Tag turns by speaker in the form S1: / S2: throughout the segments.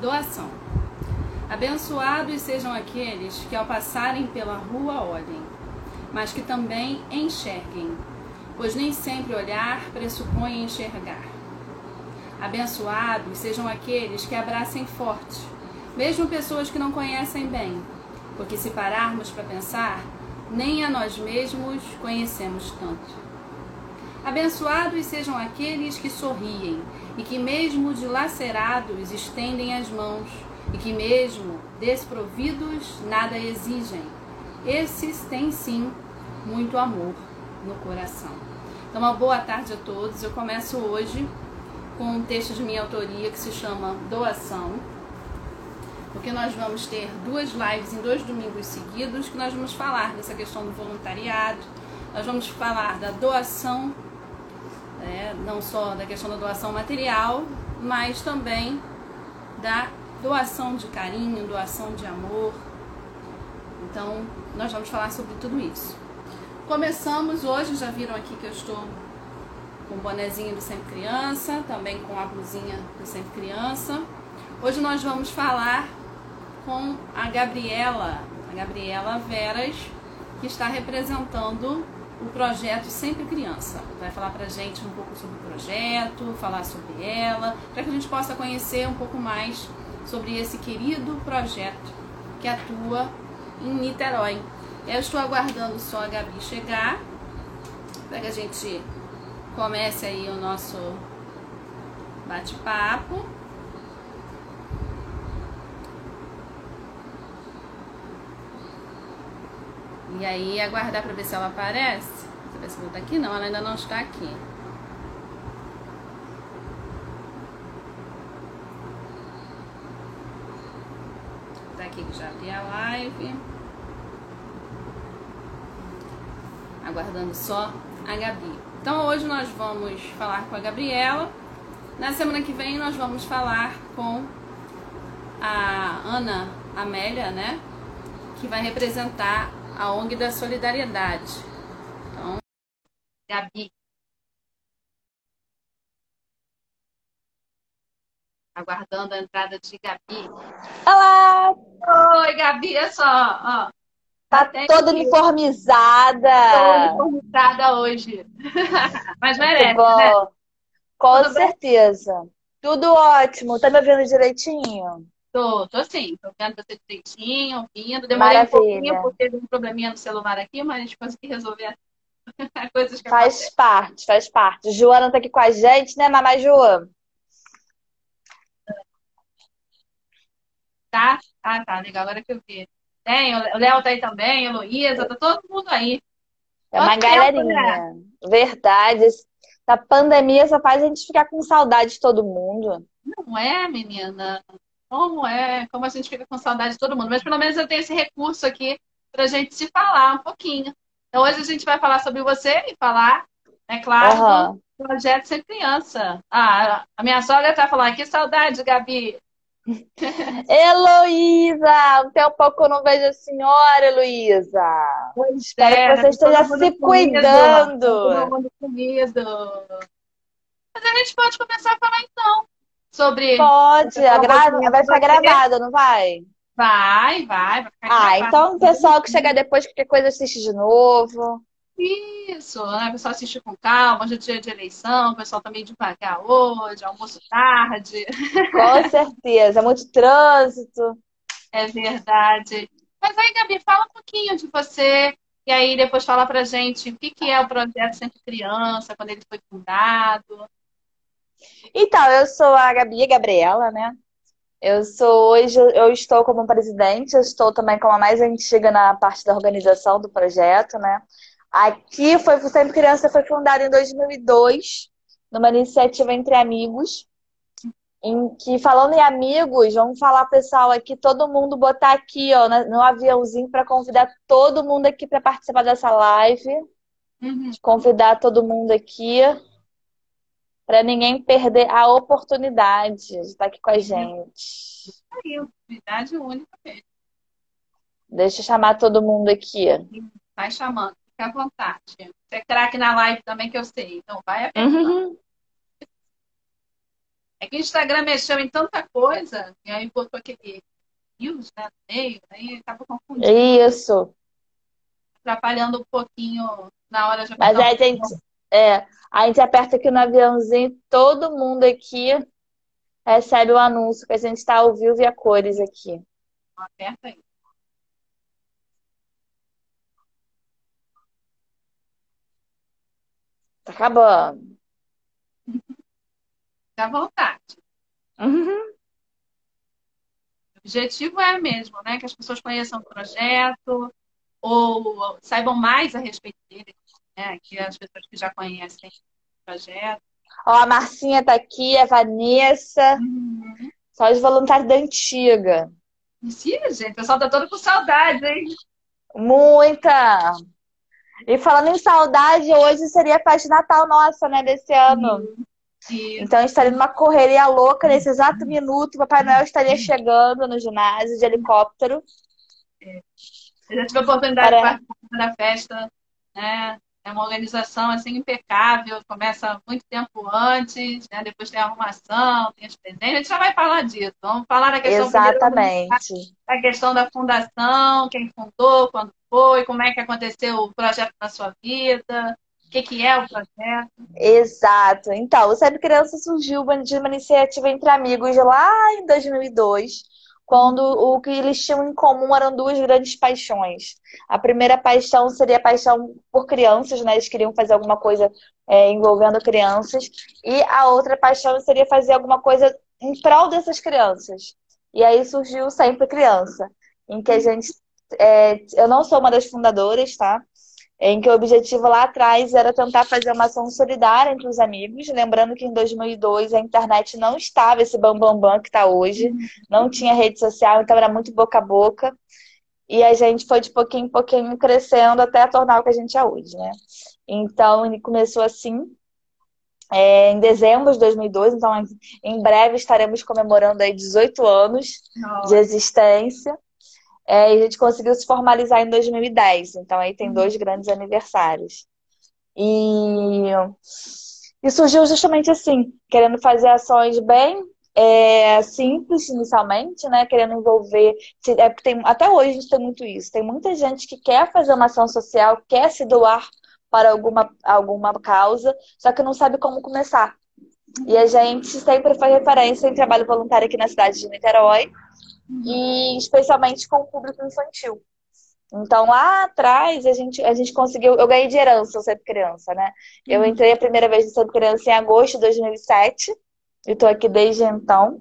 S1: Doação. Abençoados sejam aqueles que ao passarem pela rua olhem, mas que também enxerguem, pois nem sempre olhar pressupõe enxergar. Abençoados sejam aqueles que abracem forte, mesmo pessoas que não conhecem bem, porque se pararmos para pensar, nem a nós mesmos conhecemos tanto. Abençoados sejam aqueles que sorriem e que, mesmo dilacerados, estendem as mãos e que, mesmo desprovidos, nada exigem. Esses têm sim muito amor no coração. Então, uma boa tarde a todos. Eu começo hoje com um texto de minha autoria que se chama Doação, porque nós vamos ter duas lives em dois domingos seguidos que nós vamos falar dessa questão do voluntariado, nós vamos falar da doação né? não só da questão da doação material, mas também da doação de carinho, doação de amor. Então, nós vamos falar sobre tudo isso. Começamos hoje, já viram aqui que eu estou com o bonezinho do Sempre Criança, também com a blusinha do Sempre Criança. Hoje nós vamos falar com a Gabriela, a Gabriela Veras, que está representando o projeto Sempre Criança. Vai falar para gente um pouco sobre o projeto, falar sobre ela, para que a gente possa conhecer um pouco mais sobre esse querido projeto que atua em Niterói. Eu estou aguardando só a Gabi chegar para que a gente comece aí o nosso bate-papo. E aí aguardar para ver se ela aparece. Deixa eu ver se ela tá aqui. Não, ela ainda não está aqui. Tá aqui que já abri a live. Aguardando só a Gabi. Então hoje nós vamos falar com a Gabriela. Na semana que vem nós vamos falar com a Ana Amélia, né? Que vai representar a ONG da Solidariedade. Então, Gabi. Aguardando a entrada de Gabi.
S2: Olá!
S1: Oi, Gabi, é só, ó.
S2: Tá toda uniformizada.
S1: Toda uniformizada hoje. Mas merece, né?
S2: Com Tudo certeza. Bem? Tudo ótimo. Tá me ouvindo direitinho?
S1: Tô, tô sim, tô vendo você direitinho, ouvindo. Demorei Maravilha. um pouquinho porque teve um probleminha no celular aqui, mas a gente conseguiu resolver coisas que
S2: Faz acontecem. parte, faz parte. Joana tá aqui com a gente, né, Mamãe Joana?
S1: Tá? Ah, tá, legal, agora que eu vi. Tem, o Léo tá aí também, a Heloísa, tá todo mundo aí.
S2: É uma galerinha. Verdade. A pandemia só faz a gente ficar com saudade de todo mundo.
S1: Não é, menina? Como é, como a gente fica com saudade de todo mundo. Mas pelo menos eu tenho esse recurso aqui para a gente se falar um pouquinho. Então hoje a gente vai falar sobre você e falar, é claro, uhum. do projeto Ser Criança. Ah, a minha sogra está falando, que saudade, Gabi.
S2: Heloísa, um tempo que eu não vejo a senhora, Heloísa. Espero é, que você esteja se cuidando.
S1: Todo mundo comido. Mas a gente pode começar a falar então sobre.
S2: Pode, a gra... vai ficar gravada, não vai?
S1: Vai, vai. vai
S2: ah, então o pessoal que chegar depois, qualquer coisa assiste de novo.
S1: Isso, né? O pessoal assiste com calma, hoje é dia de eleição, o pessoal também tá devagar hoje, almoço tarde.
S2: Com certeza, muito trânsito.
S1: É verdade. Mas aí, Gabi, fala um pouquinho de você, e aí depois fala pra gente o que, que é o projeto Sempre Criança, quando ele foi fundado.
S2: Então, eu sou a Gabi Gabriela, né? Eu sou hoje, eu estou como presidente, eu estou também como a mais antiga na parte da organização do projeto, né? Aqui foi o Sempre Criança foi fundado em 2002, numa iniciativa entre amigos, em que falando em amigos, vamos falar pessoal aqui, todo mundo botar aqui, ó, no aviãozinho para convidar todo mundo aqui para participar dessa live. Uhum. Convidar todo mundo aqui para ninguém perder a oportunidade de estar aqui com a gente.
S1: Aí, oportunidade única mesmo.
S2: Deixa eu chamar todo mundo aqui.
S1: Vai chamando, fica à vontade. Você é craque na live também, que eu sei. Então vai a uhum. É
S3: É que o Instagram mexeu em tanta coisa, e aí botou aquele news né, no meio, aí acaba confundindo.
S2: Isso.
S3: Atrapalhando um pouquinho na hora de
S2: Mas a gente, é, a gente aperta aqui no aviãozinho, todo mundo aqui recebe o anúncio que a gente está ao vivo e a cores aqui.
S3: Aperta aí.
S2: Tá acabando.
S3: Fica à vontade.
S2: Uhum.
S3: O objetivo é mesmo, né? Que as pessoas conheçam o projeto ou saibam mais a respeito dele, né? Que as pessoas que já conhecem o projeto.
S2: Ó, a Marcinha tá aqui, a Vanessa. Uhum. Só os voluntários da antiga.
S3: Mentira, gente. O pessoal tá todo com saudade, hein?
S2: Muita! E falando em saudade, hoje seria a festa de Natal nossa, né, desse ano. Sim. Então, estaria numa correria louca nesse exato minuto. Papai Noel estaria chegando no ginásio de helicóptero.
S3: É. Eu já tive a oportunidade Para... de participar da festa, né? É uma organização assim impecável, começa muito tempo antes, né? depois tem a arrumação, tem os presentes, a gente já vai falar disso. Vamos falar da questão
S2: Exatamente.
S3: da questão da fundação, quem fundou, quando foi, como é que aconteceu o projeto na sua vida, o que, que é o projeto.
S2: Exato. Então, o Sabe Criança surgiu de uma iniciativa entre amigos lá em 2002 quando o que eles tinham em comum eram duas grandes paixões. A primeira paixão seria a paixão por crianças, né? Eles queriam fazer alguma coisa é, envolvendo crianças. E a outra paixão seria fazer alguma coisa em prol dessas crianças. E aí surgiu Sempre Criança, em que a gente. É, eu não sou uma das fundadoras, tá? Em que o objetivo lá atrás era tentar fazer uma ação solidária entre os amigos, lembrando que em 2002 a internet não estava esse bambambam bam, bam que está hoje, não tinha rede social, então era muito boca a boca, e a gente foi de pouquinho em pouquinho crescendo até tornar o que a gente é hoje, né? Então, ele começou assim, é, em dezembro de 2002, então em breve estaremos comemorando aí 18 anos Nossa. de existência. É, e a gente conseguiu se formalizar em 2010. Então aí tem dois grandes aniversários. E, e surgiu justamente assim, querendo fazer ações bem é, simples inicialmente, né? Querendo envolver. É, tem, até hoje a gente tem muito isso. Tem muita gente que quer fazer uma ação social, quer se doar para alguma, alguma causa, só que não sabe como começar. E a gente sempre faz referência em trabalho voluntário aqui na cidade de Niterói, e especialmente com o público infantil. Então, lá atrás, a gente, a gente conseguiu. Eu ganhei de herança o Sempre Criança, né? Eu uhum. entrei a primeira vez no Sempre Criança em agosto de 2007. E estou aqui desde então.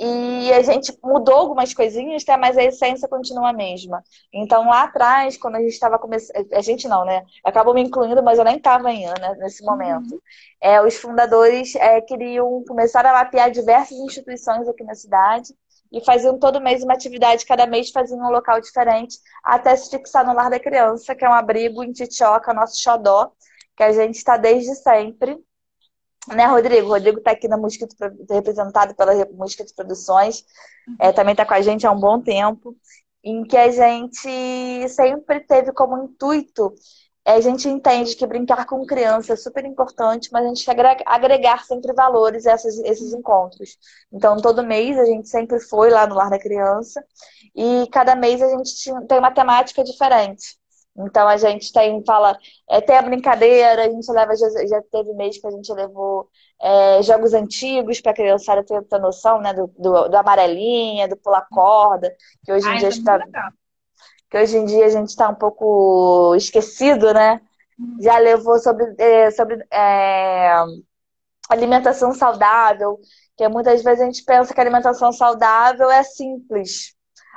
S2: E a gente mudou algumas coisinhas, tá? mas a essência continua a mesma. Então, lá atrás, quando a gente estava começando. A gente não, né? Acabou me incluindo, mas eu nem estava ainda né, nesse momento. Uhum. É, os fundadores é, queriam começar a mapear diversas instituições aqui na cidade e faziam todo mês uma atividade, cada mês faziam um local diferente, até se fixar no Lar da Criança, que é um abrigo em Titioca, nosso xodó, que a gente está desde sempre. Né, Rodrigo? O Rodrigo está aqui na Mosquito, representado pela Mosquito Produções, é, também está com a gente há um bom tempo, em que a gente sempre teve como intuito a gente entende que brincar com criança é super importante, mas a gente quer agregar sempre valores a esses, esses encontros. Então, todo mês a gente sempre foi lá no Lar da Criança e cada mês a gente tem uma temática diferente. Então, a gente tem, fala, é, tem a brincadeira, a gente leva, já, já teve mês que a gente levou é, jogos antigos para a criançada ter, ter noção, né, do, do, do amarelinha, do pular corda, que hoje em Ai, dia está que hoje em dia a gente está um pouco esquecido, né? Já levou sobre, é, sobre é, alimentação saudável, que muitas vezes a gente pensa que alimentação saudável é simples.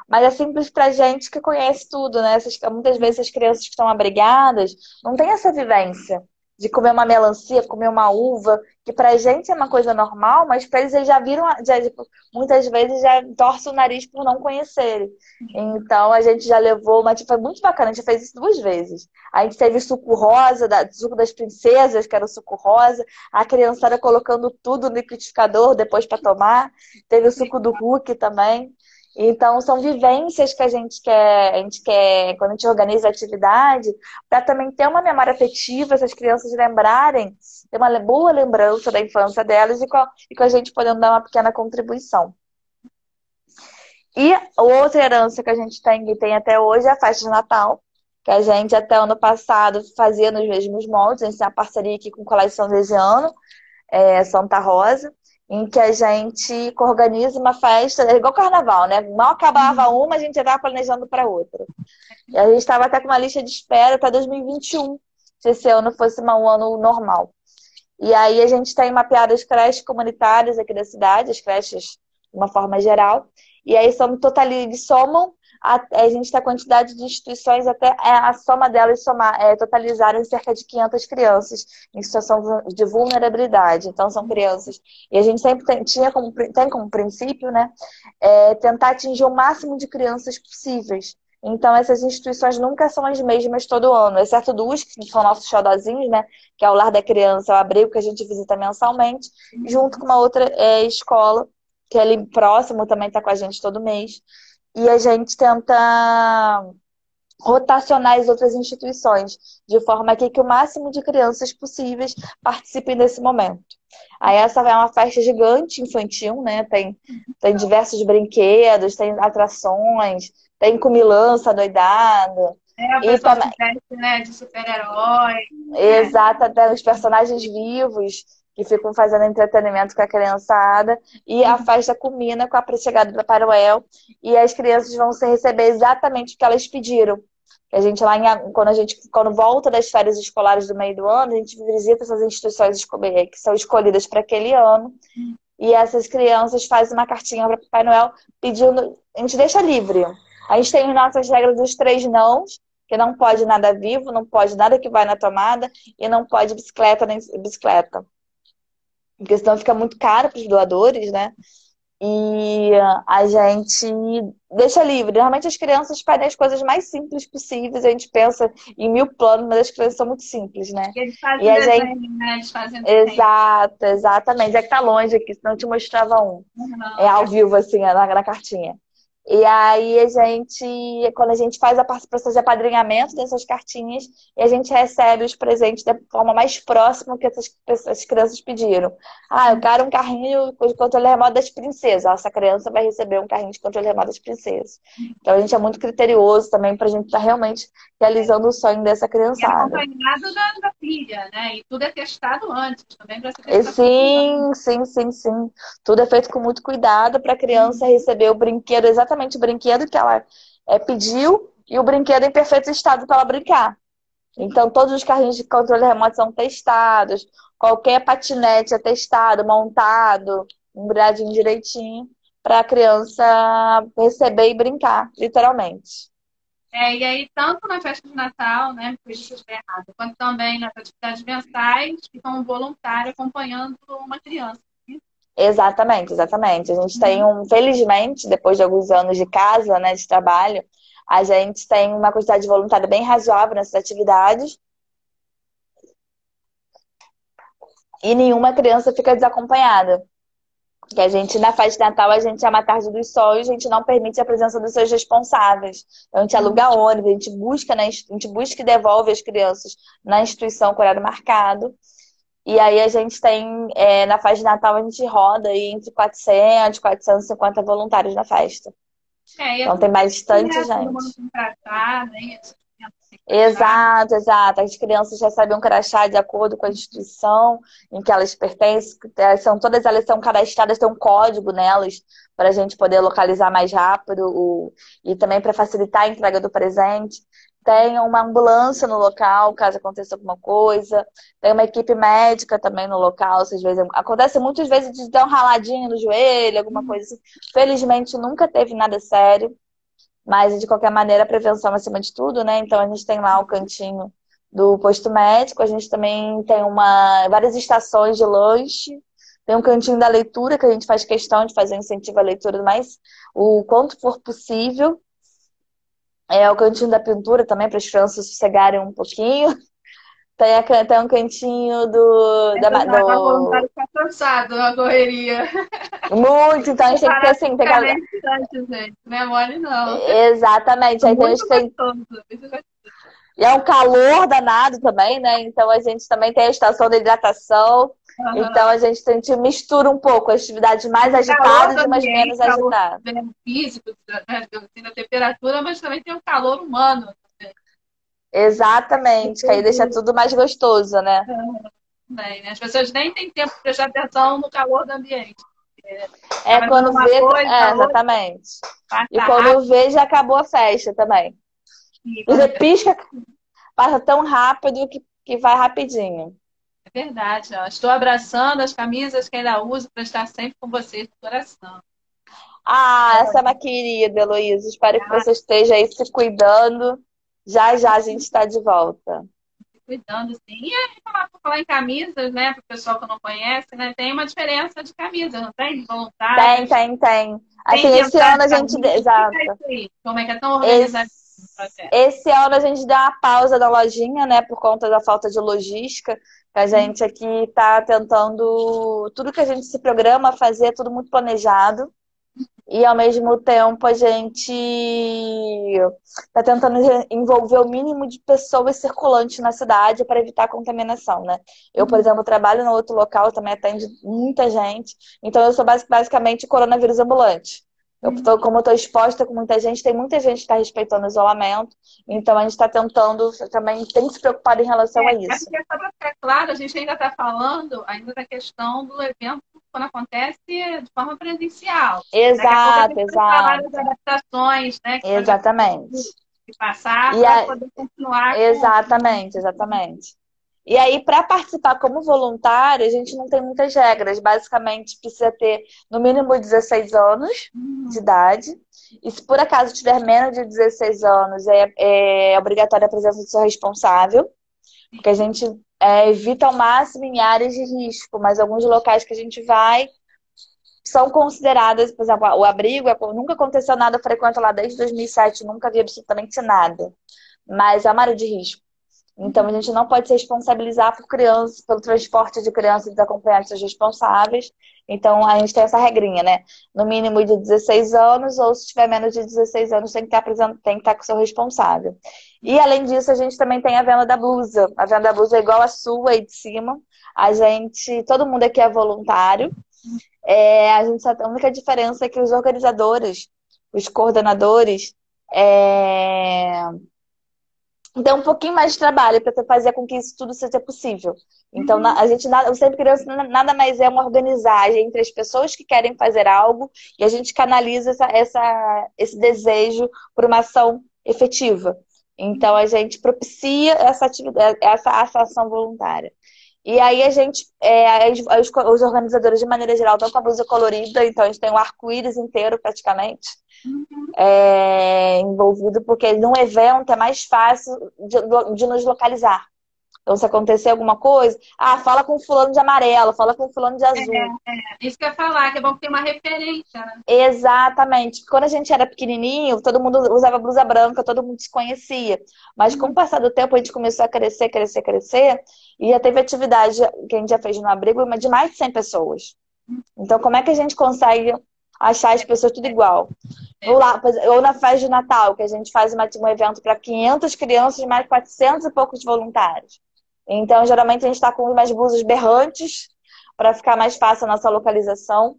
S2: Mas é simples para gente que conhece tudo, né? Essas, muitas vezes as crianças que estão abrigadas não têm essa vivência de comer uma melancia, comer uma uva, que pra gente é uma coisa normal, mas pra eles, eles já viram, já, tipo, muitas vezes já torcem o nariz por não conhecerem. Então a gente já levou, mas tipo, foi muito bacana, a gente fez isso duas vezes. A gente teve suco rosa, da, suco das princesas, que era o suco rosa, a criançada colocando tudo no liquidificador depois para tomar. Teve o suco do Hulk também. Então, são vivências que a gente quer, a gente quer, quando a gente organiza a atividade, para também ter uma memória afetiva, essas crianças lembrarem, ter uma boa lembrança da infância delas e com, a, e com a gente podendo dar uma pequena contribuição. E outra herança que a gente tem e tem até hoje é a festa de Natal, que a gente até ano passado fazia nos mesmos moldes, a gente tem uma parceria aqui com Colégio São Vegiano, é, Santa Rosa, em que a gente organiza uma festa, é igual carnaval, né? Mal acabava uhum. uma, a gente já estava planejando para outra. E a gente estava até com uma lista de espera para 2021, se esse ano fosse um ano normal. E aí a gente tem mapeado as creches comunitárias aqui da cidade, as creches de uma forma geral, e aí somos total, eles somam a, a gente tem a quantidade de instituições, até é, a soma delas somar, é, totalizaram cerca de 500 crianças em situação de vulnerabilidade. Então, são crianças. E a gente sempre tem, tinha como, tem como princípio, né, é, tentar atingir o máximo de crianças possíveis. Então, essas instituições nunca são as mesmas todo ano, exceto duas, que são nossos xodozinhos, né? Que é o Lar da Criança, o abrigo que a gente visita mensalmente, junto com uma outra é, escola, que é ali próximo, também está com a gente todo mês e a gente tenta rotacionar as outras instituições, de forma que, que o máximo de crianças possíveis participem desse momento. Aí essa é uma festa gigante infantil, né? Tem, tem diversos brinquedos, tem atrações, tem comilança doidada.
S1: É, a e também... né, de super-herói.
S2: Exato, até os personagens vivos que ficam fazendo entretenimento com a criançada. E a uhum. festa culmina com a chegada do Papai Noel. E as crianças vão se receber exatamente o que elas pediram. A gente lá, em, quando a gente quando volta das férias escolares do meio do ano, a gente visita essas instituições que são escolhidas para aquele ano. E essas crianças fazem uma cartinha para Papai Noel pedindo. A gente deixa livre. A gente tem as nossas regras dos três nãos, que não pode nada vivo, não pode nada que vai na tomada e não pode bicicleta nem bicicleta porque senão fica muito caro para os doadores, né? E a gente deixa livre. Normalmente as crianças pedem as coisas mais simples possíveis. A gente pensa em mil planos, mas as crianças são muito simples, né?
S1: E eles fazem e a desenho, gente... né? Eles fazem
S2: Exato, exatamente. É que tá longe aqui, senão eu te mostrava um. Uhum. É ao vivo, assim, na, na cartinha. E aí a gente, quando a gente faz a participação de apadrinhamento dessas cartinhas, e a gente recebe os presentes da forma mais próxima que essas, essas crianças pediram. Ah, eu quero um carrinho de controle remoto das princesas. Essa criança vai receber um carrinho de controle remoto das princesas. Então a gente é muito criterioso também para a gente estar tá realmente realizando o sonho dessa criançada. E
S1: acompanhado da, da filha, né? E tudo é testado antes também para
S2: Sim, sim, sim, sim. Tudo é feito com muito cuidado para a criança receber o brinquedo exatamente exatamente o brinquedo que ela é, pediu e o brinquedo em perfeito estado para ela brincar. Então, todos os carrinhos de controle remoto são testados, qualquer patinete é testado, montado, embreadinho direitinho, para a criança receber e brincar, literalmente.
S1: É, e aí, tanto na festa de Natal, né, foi isso errado, quanto também nas atividades mensais, fica um voluntário acompanhando uma criança.
S2: Exatamente, exatamente. A gente tem um, felizmente, depois de alguns anos de casa, né, de trabalho, a gente tem uma quantidade de voluntário bem razoável nessas atividades. E nenhuma criança fica desacompanhada. Que a gente, na festa de Natal, a gente é uma tarde dos sonhos, a gente não permite a presença dos seus responsáveis. Então, a gente aluga ônibus, a gente busca, né, a gente busca e devolve as crianças na instituição com horário marcado. E aí a gente tem, é, na festa de Natal, a gente roda aí entre 400 e 450 voluntários na festa. É, então tem bastante gente. né? Exato, exato. As crianças recebem um crachá de acordo com a instituição em que elas pertencem. É, são, todas elas são cadastradas, tem um código nelas para a gente poder localizar mais rápido o, e também para facilitar a entrega do presente tenha uma ambulância no local, caso aconteça alguma coisa, tem uma equipe médica também no local, às vezes acontece muitas vezes de dar um raladinho no joelho, alguma coisa assim. Felizmente nunca teve nada sério, mas de qualquer maneira a prevenção acima de tudo, né? Então a gente tem lá o cantinho do posto médico, a gente também tem uma várias estações de lanche, tem um cantinho da leitura que a gente faz questão de fazer incentivo à leitura mais o quanto for possível. É o cantinho da pintura também, para as crianças sossegarem um pouquinho. Tem, a, tem um cantinho do.
S1: É, da, do... voluntário ficar cansado na correria.
S2: Muito, então a gente tem que ter assim, tem
S1: que... gente. Não é mole, não.
S2: Exatamente. Aí a gente tem. E é um calor danado também, né? Então a gente também tem a estação de hidratação. Uhum. Então a gente, a gente mistura um pouco as atividades mais agitadas e umas menos agitadas.
S1: físico, né, da temperatura, mas também tem o calor humano.
S2: Exatamente, que aí deixa tudo mais gostoso, né?
S1: Bem, né? As pessoas nem têm tempo de prestar atenção no calor do ambiente.
S2: É, é quando vê. Coisa, é, exatamente. E quando vê, já acabou a festa também. Você pisca, passa tão rápido que, que vai rapidinho.
S1: Verdade, ó. Estou abraçando as camisas que ainda uso para estar sempre com vocês no coração.
S2: Ah, essa é uma querida, Heloísa. Espero que você esteja aí se cuidando. Já já a gente está de volta.
S1: Cuidando, sim. E aí, falar, falar em camisas, né? Para o pessoal que não conhece, né? Tem uma diferença de camisa, não tem? De voluntário.
S2: Tem, tem, tem. Assim, esse ano a gente. Exato.
S1: Como é que é tão organizado? Esse...
S2: Esse ano a gente deu uma pausa na lojinha, né, por conta da falta de logística. A gente aqui está tentando tudo que a gente se programa a fazer, é tudo muito planejado. E ao mesmo tempo a gente está tentando envolver o mínimo de pessoas circulantes na cidade para evitar a contaminação, né? Eu, por exemplo, trabalho no outro local, também atende muita gente. Então eu sou basicamente coronavírus ambulante. Eu tô, como eu estou exposta com muita gente, tem muita gente que está respeitando o isolamento, então a gente está tentando também tem que se preocupar em relação
S1: é,
S2: a isso.
S1: É só para ficar claro, a gente ainda está falando ainda da questão do evento quando acontece de forma presencial.
S2: Exato, exato.
S1: Das adaptações, né?
S2: Exatamente.
S1: Que passar para poder continuar.
S2: Exatamente, com... exatamente. E aí, para participar como voluntário, a gente não tem muitas regras. Basicamente, precisa ter no mínimo 16 anos uhum. de idade. E se por acaso tiver menos de 16 anos, é, é obrigatória a presença do seu responsável. Porque a gente é, evita ao máximo em áreas de risco, mas alguns locais que a gente vai são consideradas, por exemplo, o abrigo, é nunca aconteceu nada, eu frequento lá desde 2007, nunca vi absolutamente nada. Mas é uma área de risco. Então, a gente não pode se responsabilizar por crianças, pelo transporte de crianças desacompanhadas responsáveis. Então, a gente tem essa regrinha, né? No mínimo de 16 anos, ou se tiver menos de 16 anos, tem que estar, tem que estar com o seu responsável. E, além disso, a gente também tem a venda da blusa. A venda da blusa é igual a sua aí de cima. A gente, todo mundo aqui é voluntário. É, a, gente, a única diferença é que os organizadores, os coordenadores, é, dá um pouquinho mais de trabalho para fazer com que isso tudo seja possível. Então, uhum. a gente Sempre Criança nada mais é uma organizagem entre as pessoas que querem fazer algo e a gente canaliza essa, essa, esse desejo por uma ação efetiva. Então, a gente propicia essa, atividade, essa, essa ação voluntária. E aí a gente, é, os, os, organizadores de maneira geral estão com a blusa colorida, então a gente tem o um arco-íris inteiro praticamente é, envolvido, porque num evento é mais fácil de, de nos localizar. Então, se acontecer alguma coisa, ah, fala com fulano de amarelo, fala com fulano de azul. É,
S1: é, isso que eu ia falar, que é bom ter uma referência, né?
S2: Exatamente. Quando a gente era pequenininho, todo mundo usava blusa branca, todo mundo se conhecia. Mas com o passar do tempo, a gente começou a crescer, crescer, crescer. E já teve atividade que a gente já fez no abrigo de mais de 100 pessoas. Então, como é que a gente consegue achar as pessoas tudo igual. Ou, lá, ou na festa de Natal, que a gente faz uma, um evento para 500 crianças, mais 400 e poucos voluntários. Então, geralmente, a gente está com umas blusas berrantes para ficar mais fácil a nossa localização.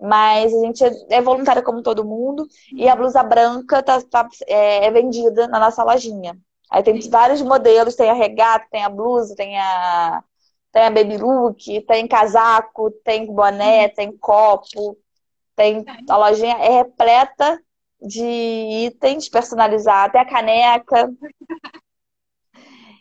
S2: Mas a gente é voluntária como todo mundo. E a blusa branca tá, tá é, é vendida na nossa lojinha. Aí tem vários modelos, tem a regata, tem a blusa, tem a, tem a baby look, tem casaco, tem boné, tem copo, tem, a lojinha é repleta de itens personalizados, até a caneca.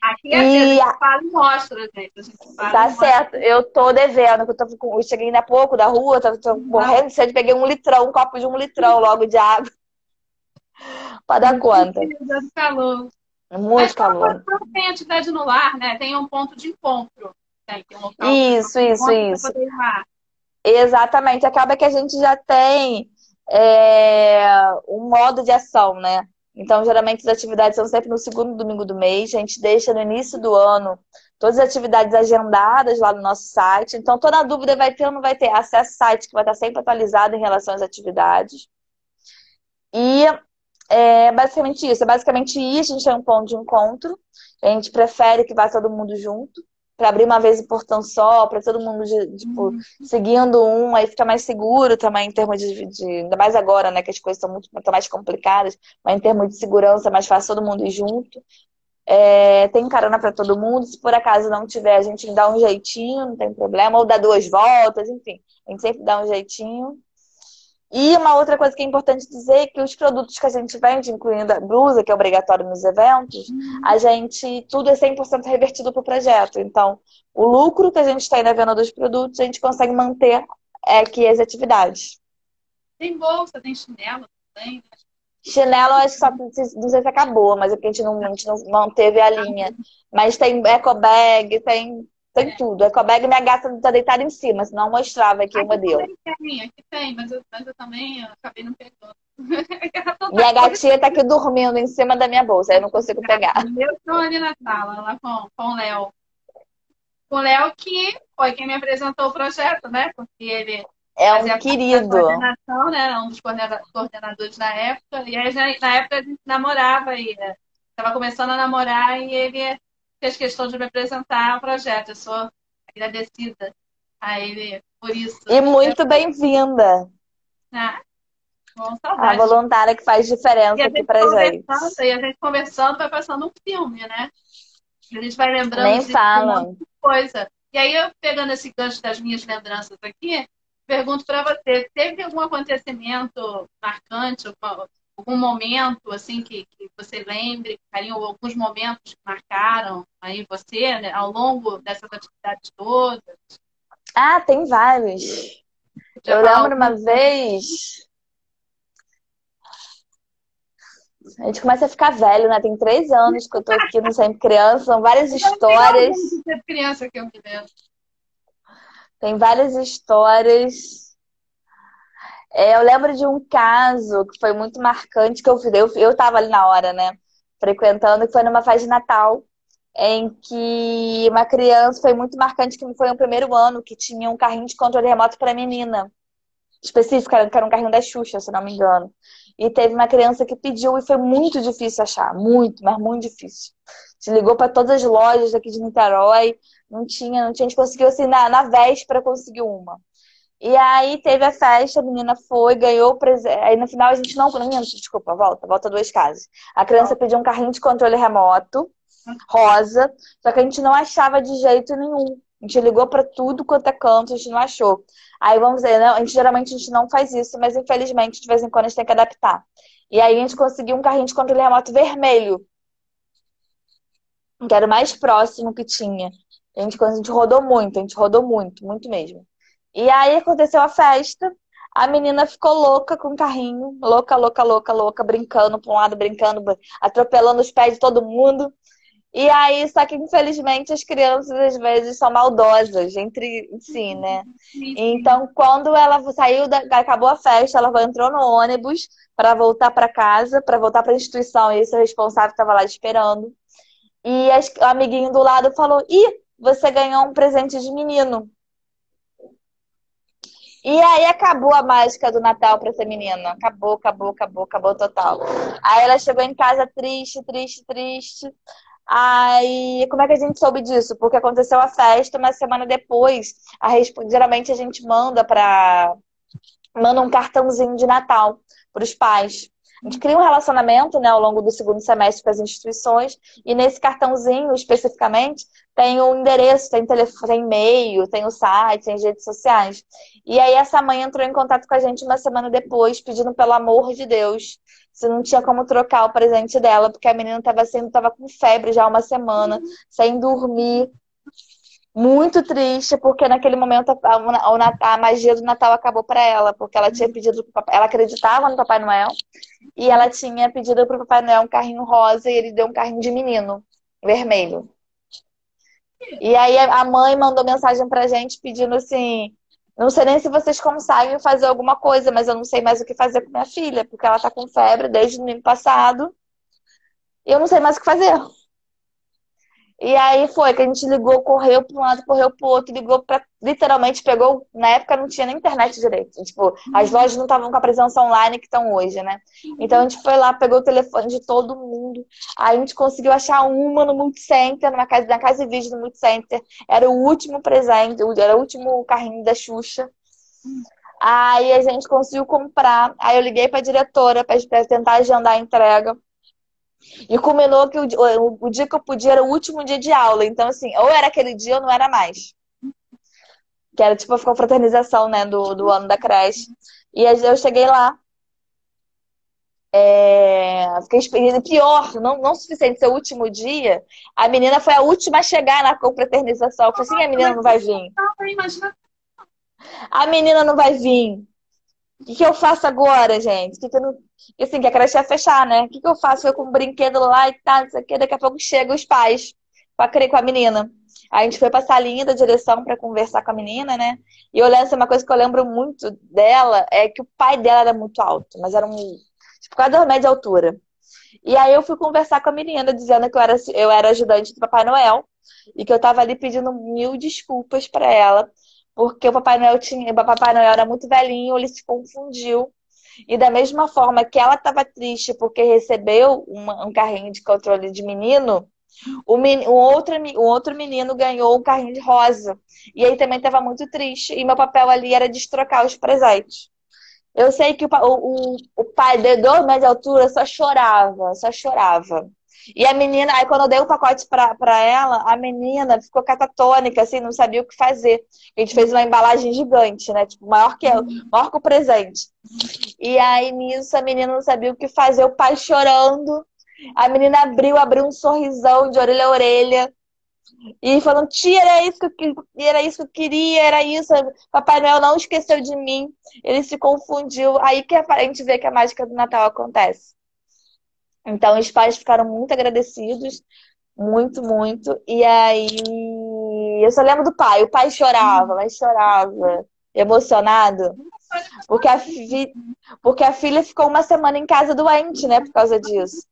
S1: Aqui a e gente fala e mostra, gente. A gente
S2: fala tá certo, mostra. eu tô devendo, eu, tô com, eu cheguei ainda há pouco da rua, tô, tô morrendo de sede, peguei um litrão, um copo de um litrão logo de água. para dar conta.
S1: calor.
S2: Muito Mas, calor.
S1: Tem atividade no lar, né? Tem um ponto de encontro. Tem um
S2: isso, isso, isso. Exatamente. Acaba que a gente já tem é, um modo de ação, né? Então, geralmente, as atividades são sempre no segundo domingo do mês. A gente deixa no início do ano todas as atividades agendadas lá no nosso site. Então, toda dúvida vai ter ou não vai ter. Acesse o site que vai estar sempre atualizado em relação às atividades. E é basicamente isso. É basicamente isso. A gente tem um ponto de encontro. A gente prefere que vá todo mundo junto para abrir uma vez em portão só, para todo mundo tipo, uhum. seguindo um, aí fica mais seguro também em termos de, de, ainda mais agora, né, que as coisas estão muito estão mais complicadas, mas em termos de segurança é mais fácil todo mundo ir junto. É, tem carona para todo mundo, se por acaso não tiver, a gente dá um jeitinho, não tem problema, ou dá duas voltas, enfim, a gente sempre dá um jeitinho. E uma outra coisa que é importante dizer é que os produtos que a gente vende, incluindo a blusa, que é obrigatório nos eventos, uhum. a gente, tudo é 100% revertido para o projeto. Então, o lucro que a gente tem na venda dos produtos, a gente consegue manter é, aqui as atividades.
S1: Tem bolsa, tem chinelo também, né?
S2: Chinelo, acho que só não sei se acabou, mas é porque a gente não, a gente não manteve a linha. Mas tem eco bag, tem tem é. tudo. A ecobag minha gata tá deitada em cima, senão eu mostrava aqui, o modelo.
S1: Tem, aqui tem, mas eu, mas eu também acabei não pegando.
S2: minha gatinha tá aqui dormindo em cima da minha bolsa, eu não consigo pegar.
S1: Eu estou ali na sala, lá com, com o Léo. Com o Léo, que foi quem me apresentou o projeto, né? Porque ele
S2: é um querido.
S1: Coordenação, né? Um dos coordenadores na época. E aí, na época, a gente namorava e estava começando a namorar e ele fez questão de me apresentar o projeto. Eu sou agradecida a ele por isso.
S2: E muito bem-vinda.
S1: Ah, bom,
S2: a voluntária que faz diferença aqui pra gente.
S1: E a gente conversando vai passando um filme, né? A gente vai lembrando
S2: Nem de fala.
S1: coisa. E aí, eu pegando esse gancho das minhas lembranças aqui, pergunto para você: teve algum acontecimento marcante, algum momento assim que, que você lembre, carinho, alguns momentos que marcaram aí você né, ao longo dessas atividades todas?
S2: Ah, tem vários. Já eu lembro uma vez. A gente começa a ficar velho, né? Tem três anos que eu tô aqui no Sempre Criança, são várias histórias.
S1: criança que eu me lembro.
S2: Tem várias histórias. É, eu lembro de um caso que foi muito marcante que eu eu, eu tava ali na hora, né? Frequentando, que foi numa festa de Natal, em que uma criança foi muito marcante, que foi o primeiro ano que tinha um carrinho de controle remoto para menina. Específico, que era um carrinho da Xuxa, se não me engano. E teve uma criança que pediu e foi muito difícil achar, muito, mas muito difícil. Se ligou para todas as lojas aqui de Niterói, não tinha, não tinha, a gente conseguiu assim na, na véspera conseguir uma. E aí teve a festa, a menina foi, ganhou o presente. Aí no final a gente não. Menina, desculpa, volta, volta duas casas. A criança pediu um carrinho de controle remoto, rosa, só que a gente não achava de jeito nenhum. A gente ligou para tudo quanto é canto, a gente não achou. Aí vamos dizer, não, a gente, geralmente a gente não faz isso, mas infelizmente de vez em quando a gente tem que adaptar. E aí a gente conseguiu um carrinho de controle remoto vermelho, que era o mais próximo que tinha. A gente, a gente rodou muito, a gente rodou muito, muito mesmo. E aí aconteceu a festa, a menina ficou louca com o carrinho, louca, louca, louca, louca, brincando para um lado, brincando, atropelando os pés de todo mundo. E aí, só que infelizmente as crianças às vezes são maldosas entre si, né? Então, quando ela saiu, da, acabou a festa, ela entrou no ônibus para voltar para casa, para voltar para a instituição, e esse responsável estava lá esperando. E o amiguinho do lado falou: Ih, você ganhou um presente de menino. E aí acabou a mágica do Natal para essa menina. Acabou, acabou, acabou, acabou total. Aí ela chegou em casa triste, triste, triste. Aí, como é que a gente soube disso? Porque aconteceu a festa, uma semana depois, a geralmente a gente manda para manda um cartãozinho de Natal para os pais. A gente cria um relacionamento né, ao longo do segundo semestre com as instituições, e nesse cartãozinho, especificamente, tem o endereço, tem telefone, tem e-mail, tem o site, tem redes sociais. E aí essa mãe entrou em contato com a gente uma semana depois, pedindo pelo amor de Deus se não tinha como trocar o presente dela, porque a menina estava sendo, tava com febre já uma semana, sem dormir, muito triste, porque naquele momento a, a, a magia do Natal acabou para ela, porque ela tinha pedido, ela acreditava no Papai Noel, e ela tinha pedido para o Papai Noel um carrinho rosa e ele deu um carrinho de menino, vermelho. E aí a mãe mandou mensagem pra gente pedindo assim: não sei nem se vocês conseguem fazer alguma coisa, mas eu não sei mais o que fazer com minha filha, porque ela tá com febre desde o ano passado E eu não sei mais o que fazer. E aí foi que a gente ligou, correu para um lado, correu para o outro, ligou para. Literalmente pegou. Na época não tinha nem internet direito. Tipo, as uhum. lojas não estavam com a presença online que estão hoje, né? Então a gente foi lá, pegou o telefone de todo mundo. Aí a gente conseguiu achar uma no Multicenter, numa casa, na casa de vídeo do Multicenter. Era o último presente, era o último carrinho da Xuxa. Aí a gente conseguiu comprar. Aí eu liguei para a diretora para tentar agendar a entrega. E culminou que o, o, o, dia que eu podia era o último dia de aula. Então, assim, ou era aquele dia ou não era mais. Que era tipo a confraternização, né, do, do ano da creche. E eu cheguei lá. É... Fiquei. Pior, não, não suficiente ser o último dia, a menina foi a última a chegar na confraternização. Eu falei assim: a menina não vai vir. A menina não vai vir. O que, que eu faço agora, gente? Que que eu não... E assim, que a creche ia fechar, né? O que, que eu faço? Eu com um brinquedo lá e tal, não sei o que. Daqui a pouco chegam os pais com a, com a menina. Aí a gente foi pra salinha da direção para conversar com a menina, né? E eu lembro, assim, uma coisa que eu lembro muito dela é que o pai dela era muito alto, mas era um. Tipo, quase dois metros de altura. E aí eu fui conversar com a menina, dizendo que eu era, eu era ajudante do Papai Noel e que eu tava ali pedindo mil desculpas para ela, porque o Papai Noel tinha, o Papai Noel era muito velhinho, ele se confundiu e da mesma forma que ela estava triste porque recebeu uma, um carrinho de controle de menino, o, men, o, outro, o outro menino ganhou um carrinho de rosa. E aí também estava muito triste. E meu papel ali era destrocar os presentes. Eu sei que o, o, o pai de dois metros de altura só chorava, só chorava. E a menina, aí quando eu dei o pacote pra, pra ela, a menina ficou catatônica, assim, não sabia o que fazer. A gente fez uma embalagem gigante, né? Tipo, maior que eu, maior que o presente. E aí nisso a menina não sabia o que fazer, o pai chorando. A menina abriu, abriu um sorrisão de orelha a orelha. E falando, tia, era isso que eu, era isso que eu queria, era isso. Papai Noel não esqueceu de mim. Ele se confundiu. Aí que a gente vê que a mágica do Natal acontece. Então, os pais ficaram muito agradecidos, muito, muito. E aí, eu só lembro do pai. O pai chorava, mas chorava, emocionado. Porque a, fi... porque a filha ficou uma semana em casa doente, né, por causa disso.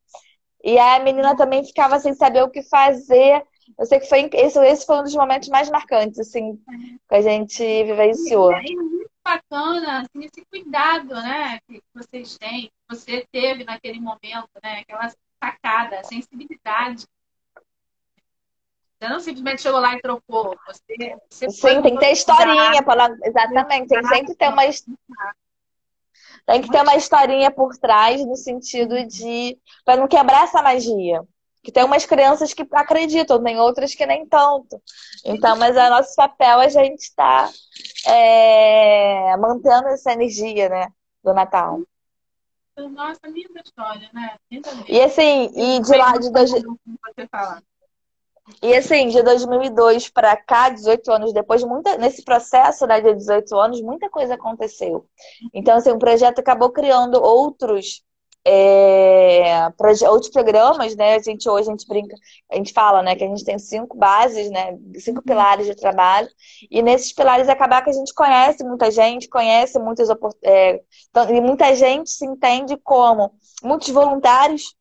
S2: E a menina também ficava sem saber o que fazer. Eu sei que foi esse, esse foi um dos momentos mais marcantes, assim, que a gente vivenciou
S1: bacana assim, esse cuidado né, que vocês têm, que você teve naquele momento, né? Aquela sacada, sensibilidade. Você não simplesmente chegou lá e trocou. Você, você
S2: Sim, tem que ter historinha. Pra... Exatamente, tem que sempre ter uma. Tem que ter uma historinha por trás, no sentido de. para não quebrar essa magia. Que tem umas crianças que acreditam, tem outras que nem tanto. Então, mas é nosso papel a gente está é, mantendo essa energia, né? Do Natal.
S1: Nossa, linda história, né? Linda
S2: e assim, e de lá de dois... E assim, de 2002 para cá, 18 anos depois, muita, nesse processo né, de 18 anos, muita coisa aconteceu. Então, assim, o projeto acabou criando outros é, outros programas, né? A gente hoje a gente brinca, a gente fala, né, que a gente tem cinco bases, né? Cinco pilares de trabalho. E nesses pilares acabar que a gente conhece muita gente, conhece muitas é, então, e muita gente se entende como muitos voluntários,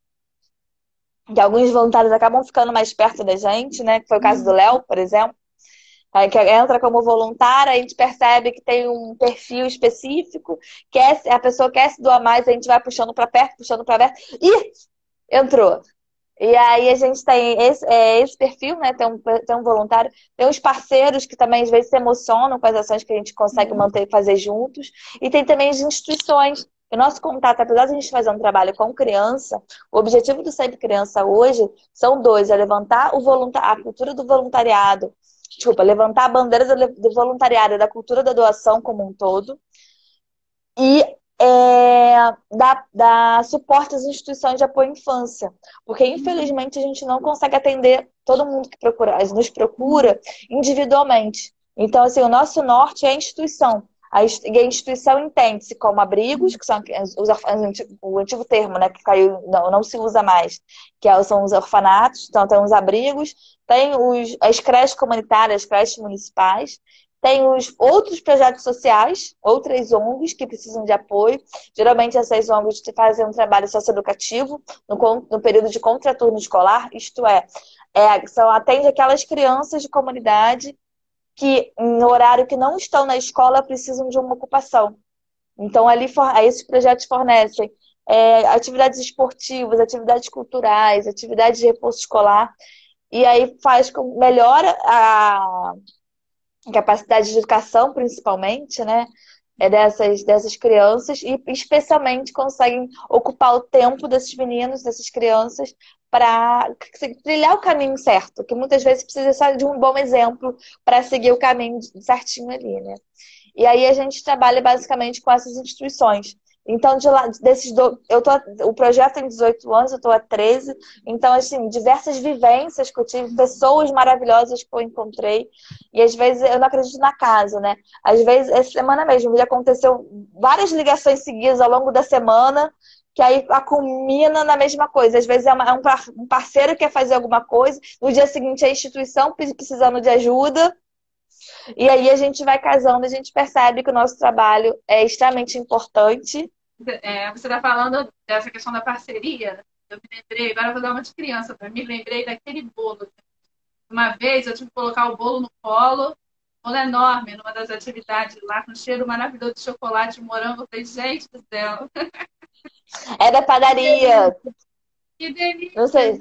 S2: que alguns voluntários acabam ficando mais perto da gente, né? Que foi o caso do uhum. Léo, por exemplo. Aí que entra como voluntária, a gente percebe que tem um perfil específico, quer, a pessoa quer se doar mais, a gente vai puxando para perto, puxando para perto, e entrou. E aí a gente tem esse, é, esse perfil, né? Tem um, tem um voluntário, tem os parceiros que também às vezes se emocionam com as ações que a gente consegue uhum. manter e fazer juntos, e tem também as instituições. O nosso contato, apesar de a gente fazer um trabalho com criança, o objetivo do Sempre Criança hoje são dois: é levantar o a cultura do voluntariado, desculpa, levantar a bandeira do, voluntariado, da cultura da doação como um todo, e é, dar, dar suporte às instituições de apoio à infância. Porque, infelizmente, a gente não consegue atender todo mundo que procura, nos procura individualmente. Então, assim, o nosso norte é a instituição. A instituição entende-se como abrigos, que são os, o antigo termo, né, que caiu, não, não se usa mais, que é são os orfanatos, então tem os abrigos, tem os, as creches comunitárias, as creches municipais, Tem os outros projetos sociais, outras ONGs que precisam de apoio. Geralmente essas ONGs fazem um trabalho socioeducativo no, no período de contraturno escolar, isto é, é são, atende aquelas crianças de comunidade que, no horário que não estão na escola, precisam de uma ocupação. Então, ali, esses projetos fornecem é, atividades esportivas, atividades culturais, atividades de reforço escolar, e aí faz com melhora a capacidade de educação, principalmente, né? É dessas, dessas crianças e especialmente conseguem ocupar o tempo desses meninos, dessas crianças, para trilhar o caminho certo, que muitas vezes precisa de um bom exemplo para seguir o caminho certinho ali, né? E aí a gente trabalha basicamente com essas instituições. Então, de lá, desses do... eu tô, o projeto tem 18 anos, eu estou há 13. Então, assim, diversas vivências que eu tive, pessoas maravilhosas que eu encontrei. E às vezes eu não acredito na casa, né? Às vezes, essa semana mesmo, já aconteceu várias ligações seguidas ao longo da semana, que aí acumina na mesma coisa. Às vezes é, uma, é um parceiro que quer fazer alguma coisa, no dia seguinte a instituição precisando de ajuda. E aí a gente vai casando, a gente percebe que o nosso trabalho é extremamente importante.
S1: É, você está falando dessa questão da parceria. Eu me lembrei, agora eu vou dar uma de criança, eu me lembrei daquele bolo. Uma vez eu tive que colocar o bolo no colo, bolo enorme, numa das atividades lá, com cheiro maravilhoso de chocolate, morango. Eu falei, gente do céu.
S2: É da padaria.
S1: Que delícia.
S2: Não sei.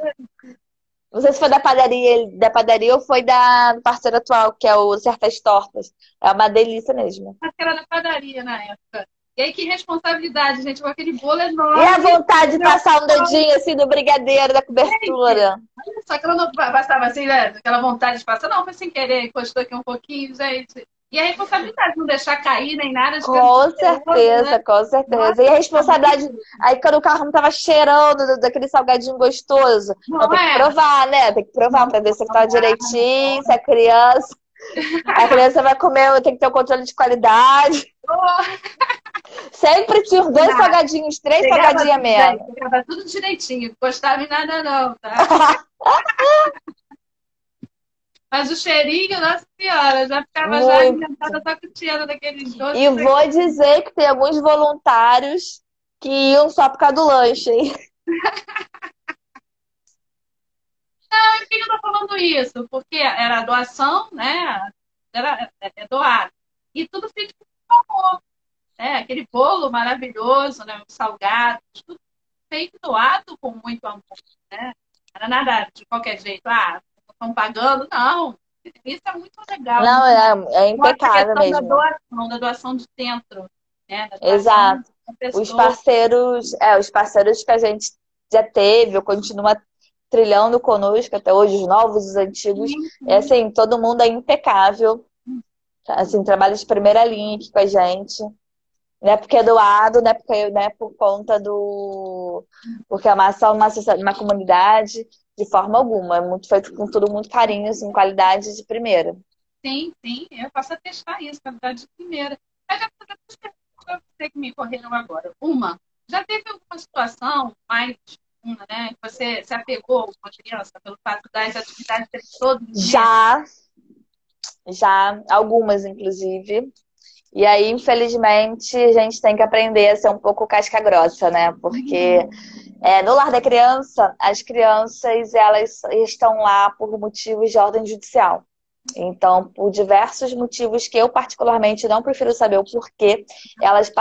S2: Não sei se foi da padaria, da padaria ou foi da do parceiro atual, que é o Certas Tortas. É uma delícia mesmo.
S1: Acho que era da padaria na época. E aí, que responsabilidade, gente, com aquele bolo enorme.
S2: E a vontade de passar um dedinho assim no brigadeiro da cobertura.
S1: Olha só que ela não bastava assim, né? Aquela vontade de passar. Não, foi sem querer, encostou aqui um pouquinho, gente. E a responsabilidade de não deixar cair nem nada.
S2: Com certeza, né? com certeza. E a responsabilidade. Aí quando o carro não tava cheirando daquele salgadinho gostoso. Não, não tem é. que provar, né? Tem que provar pra ver se tá direitinho, se a criança. A criança vai comer, tem que ter o um controle de qualidade. Sempre tinha dois não. salgadinhos, três salgadinhos mesmo.
S1: Pegava tudo direitinho, gostava em nada não, tá? Mas o cheirinho, nossa senhora, já ficava Muito. já alimentada só com cheiro daqueles doces.
S2: E vou dizer que tem alguns voluntários que iam só por causa do lanche, hein?
S1: Não, por que eu tô falando isso? Porque era doação, né? Era é, é doado. E tudo feito com amor. Né? Aquele bolo maravilhoso, né? Os salgados, tudo feito doado com muito amor. Né? Era nada de qualquer jeito. Ah, estão pagando, não. Isso é muito legal.
S2: Não, é, é impecável mesmo. Da
S1: doação, da doação de centro. Né?
S2: Exato. Os parceiros, é, os parceiros que a gente já teve ou continua trilhando conosco até hoje, os novos, os antigos, é assim, todo mundo é impecável. Assim, trabalha de primeira linha aqui com a gente. Não é porque é doado, não é porque não é por conta do. Porque é uma ação uma, uma comunidade, de forma alguma. É muito feito com todo muito carinho, assim, qualidade de primeira.
S1: Sim, sim, eu posso atestar isso, qualidade de primeira. Mas já duas você que me correram agora. Uma, já teve alguma situação mais uma, né? Que você se apegou com a criança pelo fato das atividades todos os
S2: Já, já, algumas, inclusive. E aí, infelizmente, a gente tem que aprender a ser um pouco casca grossa, né? Porque uhum. É, no lar da criança, as crianças elas estão lá por motivos de ordem judicial. Então, por diversos motivos que eu particularmente não prefiro saber o porquê, elas,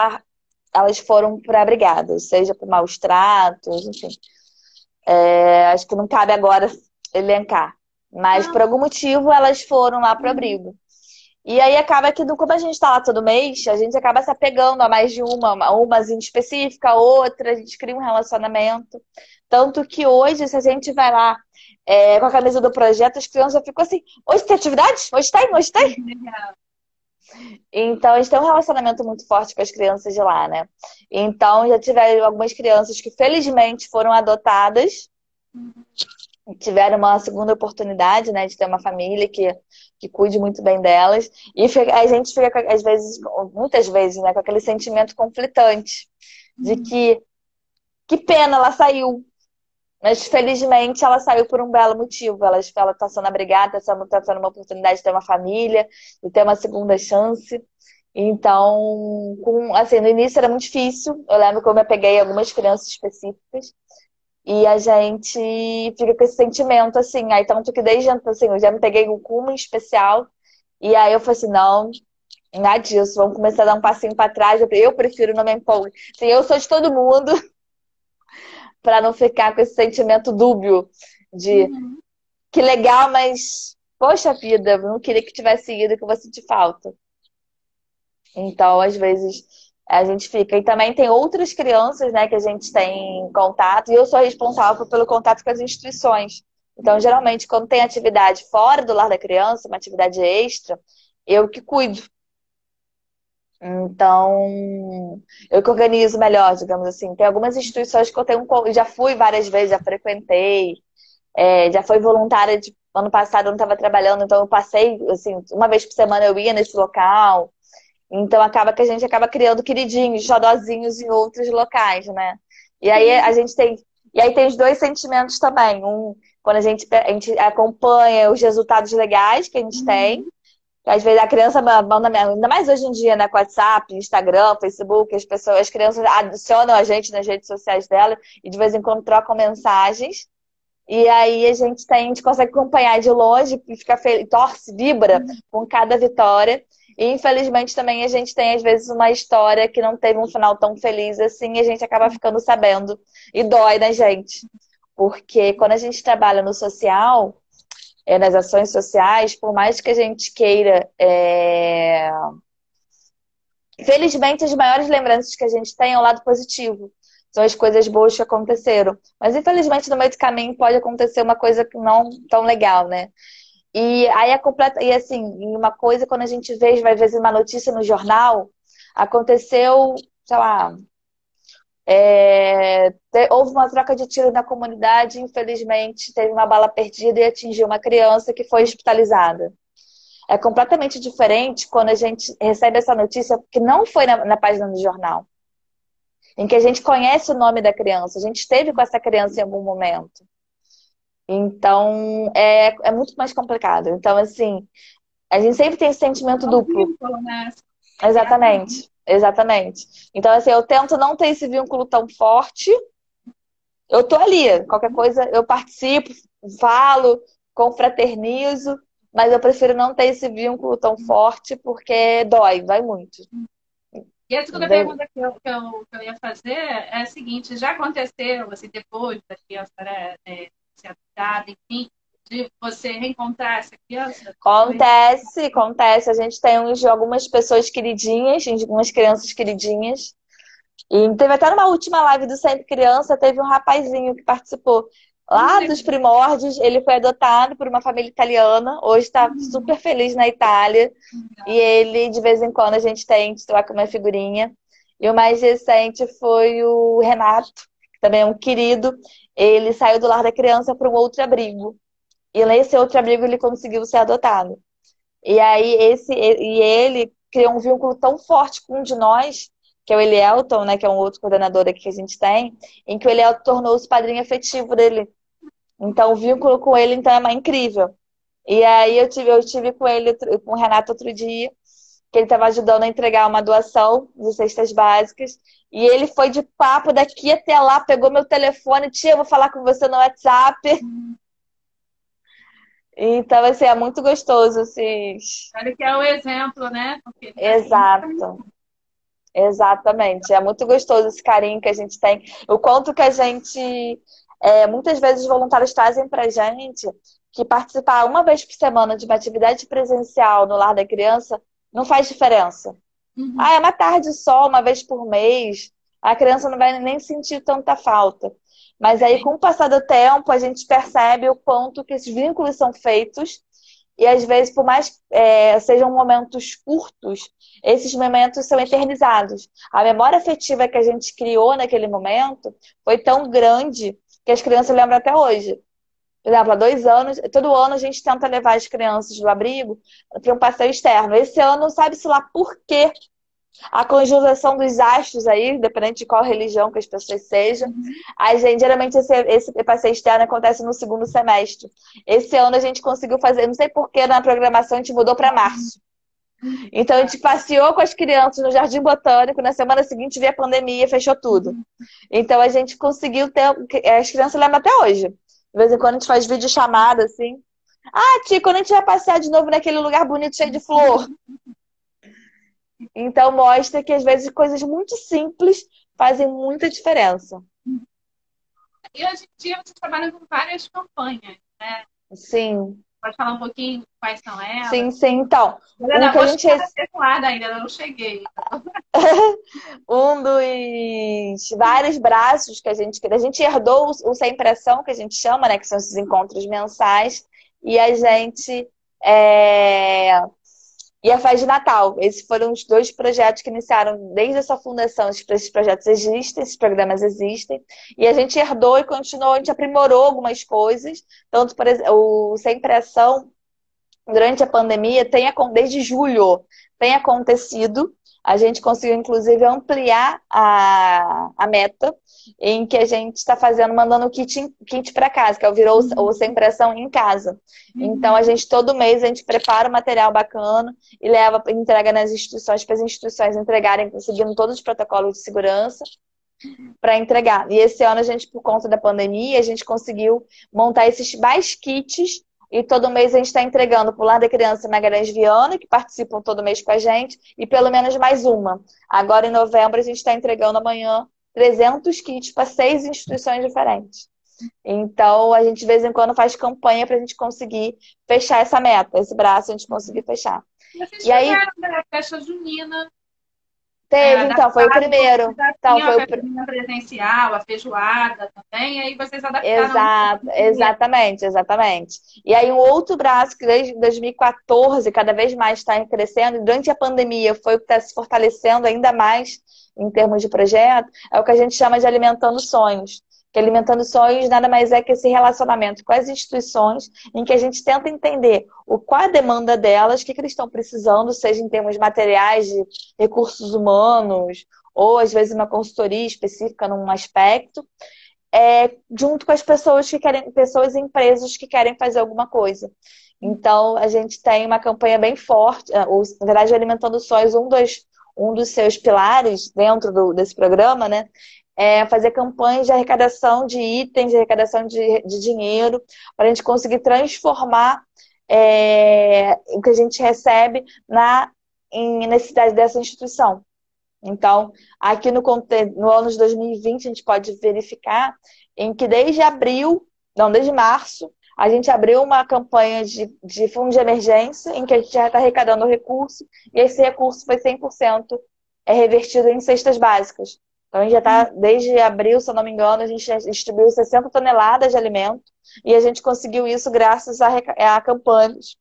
S2: elas foram para brigadas, seja por maus tratos, enfim. É, acho que não cabe agora elencar. Mas por algum motivo elas foram lá para o abrigo. E aí acaba que, como a gente está lá todo mês, a gente acaba se apegando a mais de uma, uma em específica, outra, a gente cria um relacionamento. Tanto que hoje, se a gente vai lá é, com a camisa do projeto, as crianças já ficam assim, hoje tem atividade? Hoje tem? Hoje tem? Então, a gente tem um relacionamento muito forte com as crianças de lá, né? Então, já tiveram algumas crianças que felizmente foram adotadas. Uhum tiveram uma segunda oportunidade, né, de ter uma família que, que cuide muito bem delas. E a gente fica, às vezes, muitas vezes, né, com aquele sentimento conflitante de uhum. que que pena ela saiu. Mas felizmente ela saiu por um belo motivo. Ela está sendo abrigada, está sendo, tá uma oportunidade de ter uma família, de ter uma segunda chance. Então, com, assim, no início era muito difícil. Eu lembro que eu me apeguei a algumas crianças específicas. E a gente fica com esse sentimento, assim. Aí, tanto que desde assim, eu já me peguei com uma especial. E aí eu falei assim: não, nada disso, vamos começar a dar um passinho para trás. Eu prefiro não me empolgar. Assim, eu sou de todo mundo, para não ficar com esse sentimento dúbio de uhum. que legal, mas poxa vida, não queria que tivesse ido que eu vou sentir falta. Então, às vezes, a gente fica. E também tem outras crianças, né, que a gente tem contato, e eu sou responsável pelo contato com as instituições. Então, geralmente, quando tem atividade fora do lar da criança, uma atividade extra, eu que cuido. Então, eu que organizo melhor, digamos assim. Tem algumas instituições que eu tenho, já fui várias vezes, já frequentei, é, já fui voluntária de ano passado eu não estava trabalhando, então eu passei, assim, uma vez por semana eu ia nesse local. Então acaba que a gente acaba criando queridinhos, xodozinhos em outros locais, né? E aí a gente tem. E aí tem os dois sentimentos também. Um, quando a gente, a gente acompanha os resultados legais que a gente uhum. tem. Às vezes a criança manda, ainda mais hoje em dia, né? Com WhatsApp, Instagram, Facebook, as pessoas, as crianças adicionam a gente nas redes sociais dela e de vez em quando trocam mensagens. E aí a gente tem, a gente consegue acompanhar de longe e fica feliz, torce, vibra uhum. com cada vitória. E infelizmente também a gente tem, às vezes, uma história que não teve um final tão feliz assim e a gente acaba ficando sabendo. E dói na gente. Porque quando a gente trabalha no social, é, nas ações sociais, por mais que a gente queira. É... Felizmente, as maiores lembranças que a gente tem é o lado positivo. São as coisas boas que aconteceram. Mas, infelizmente, no meio do caminho pode acontecer uma coisa que não tão legal, né? E aí é completa. E assim, uma coisa, quando a gente vê, vai ver uma notícia no jornal, aconteceu, sei lá. É, houve uma troca de tiro na comunidade, infelizmente teve uma bala perdida e atingiu uma criança que foi hospitalizada. É completamente diferente quando a gente recebe essa notícia que não foi na, na página do jornal, em que a gente conhece o nome da criança, a gente esteve com essa criança em algum momento. Então, é, é muito mais complicado. Então, assim, a gente sempre tem esse sentimento duplo. Né? Exatamente, exatamente. Então, assim, eu tento não ter esse vínculo tão forte. Eu tô ali, qualquer coisa eu participo, falo, confraternizo, mas eu prefiro não ter esse vínculo tão forte porque dói, dói muito.
S1: E a segunda pergunta que eu, que, eu, que eu ia fazer é a seguinte: já aconteceu, assim, depois da criança né, é, ser adaptada, enfim, de você reencontrar essa criança?
S2: Acontece, acontece. A gente tem uns, algumas pessoas queridinhas, algumas crianças queridinhas. E teve até numa última live do Sempre Criança, teve um rapazinho que participou. Lá dos primórdios, ele foi adotado por uma família italiana. Hoje está uhum. super feliz na Itália. Uhum. E ele, de vez em quando, a gente tem, troca uma figurinha. E o mais recente foi o Renato, também é um querido ele saiu do lar da criança para um outro abrigo. E nesse outro abrigo ele conseguiu ser adotado. E aí esse e ele criou um vínculo tão forte com um de nós, que é o Elielton, né, que é um outro coordenador aqui que a gente tem, em que o Elielton tornou-se padrinho afetivo dele. Então o vínculo com ele então é incrível. E aí eu tive, eu tive com ele, com o Renato outro dia, que ele estava ajudando a entregar uma doação de cestas básicas. E ele foi de papo daqui até lá, pegou meu telefone, tia, eu vou falar com você no WhatsApp. Então, assim, é muito gostoso esses.
S1: Olha que é o exemplo, né?
S2: Porque... Exato. Exatamente. É muito gostoso esse carinho que a gente tem. O quanto que a gente. É, muitas vezes os voluntários trazem pra gente que participar uma vez por semana de uma atividade presencial no lar da criança não faz diferença. Uhum. Ah, é uma tarde só, uma vez por mês. A criança não vai nem sentir tanta falta. Mas aí, com o passar do tempo, a gente percebe o quanto que esses vínculos são feitos. E às vezes, por mais é, sejam momentos curtos, esses momentos são eternizados. A memória afetiva que a gente criou naquele momento foi tão grande que as crianças lembram até hoje. Por exemplo, há dois anos, todo ano a gente tenta levar as crianças do abrigo para um passeio externo. Esse ano, sabe-se lá por quê? a conjunção dos astros aí, dependente de qual religião que as pessoas sejam. Uhum. A gente, geralmente, esse, esse passeio externo acontece no segundo semestre. Esse ano a gente conseguiu fazer, não sei porquê, na programação a gente mudou para março. Então a gente passeou com as crianças no Jardim Botânico, na semana seguinte veio a pandemia, fechou tudo. Então a gente conseguiu ter. As crianças lembram até hoje. De vez em quando a gente faz vídeo chamada assim. Ah, tia, quando a gente vai passear de novo naquele lugar bonito, cheio de flor. Então mostra que às vezes coisas muito simples fazem muita diferença.
S1: E hoje em dia você trabalha com várias campanhas, né?
S2: Sim.
S1: Pode falar um pouquinho quais são elas?
S2: Sim, sim. Então,
S1: um que a gente ainda não cheguei.
S2: um dos vários braços que a gente a gente herdou o sem pressão que a gente chama, né, que são esses encontros mensais, e a gente é, e a Faz de Natal. Esses foram os dois projetos que iniciaram desde a sua fundação. Esses projetos existem, esses programas existem. E a gente herdou e continuou, a gente aprimorou algumas coisas. Tanto, por exemplo, o Sem Pressão, durante a pandemia, tem, desde julho, tem acontecido a gente conseguiu, inclusive, ampliar a, a meta, em que a gente está fazendo, mandando o kit, kit para casa, que é o Virou uhum. o Sem Pressão em casa. Uhum. Então, a gente, todo mês, a gente prepara um material bacana e leva, entrega nas instituições, para as instituições entregarem, seguindo todos os protocolos de segurança para entregar. E esse ano a gente, por conta da pandemia, a gente conseguiu montar esses mais kits e todo mês a gente está entregando para o Lar da Criança Magalhães Viana, que participam todo mês com a gente, e pelo menos mais uma. Agora, em novembro, a gente está entregando amanhã 300 kits para seis instituições diferentes. Então, a gente de vez em quando faz campanha para a gente conseguir fechar essa meta, esse braço a gente conseguir fechar.
S1: Vocês e aí, da festa junina
S2: Teve, é, então, foi o primeiro. Então,
S1: foi o presencial, a feijoada também, aí vocês adaptaram.
S2: Exato, exatamente, exatamente. E aí um outro braço que desde 2014 cada vez mais está crescendo, e durante a pandemia foi o que está se fortalecendo ainda mais em termos de projeto, é o que a gente chama de alimentando sonhos que Alimentando Sonhos nada mais é que esse relacionamento com as instituições em que a gente tenta entender o qual a demanda delas, o que, que eles estão precisando, seja em termos materiais, de recursos humanos, ou às vezes uma consultoria específica num aspecto, é, junto com as pessoas que querem, pessoas e empresas que querem fazer alguma coisa. Então, a gente tem uma campanha bem forte, é, na verdade, Alimentando Sonhos, um dos, um dos seus pilares dentro do, desse programa, né, é, fazer campanhas de arrecadação de itens, de arrecadação de, de dinheiro, para a gente conseguir transformar é, o que a gente recebe na em necessidade dessa instituição. Então, aqui no, no ano de 2020, a gente pode verificar em que desde abril, não, desde março, a gente abriu uma campanha de, de fundo de emergência, em que a gente já está arrecadando recurso, e esse recurso foi 100% é revertido em cestas básicas. Então, a gente já está, desde abril, se eu não me engano, a gente já distribuiu 60 toneladas de alimento e a gente conseguiu isso graças a, a campanhas.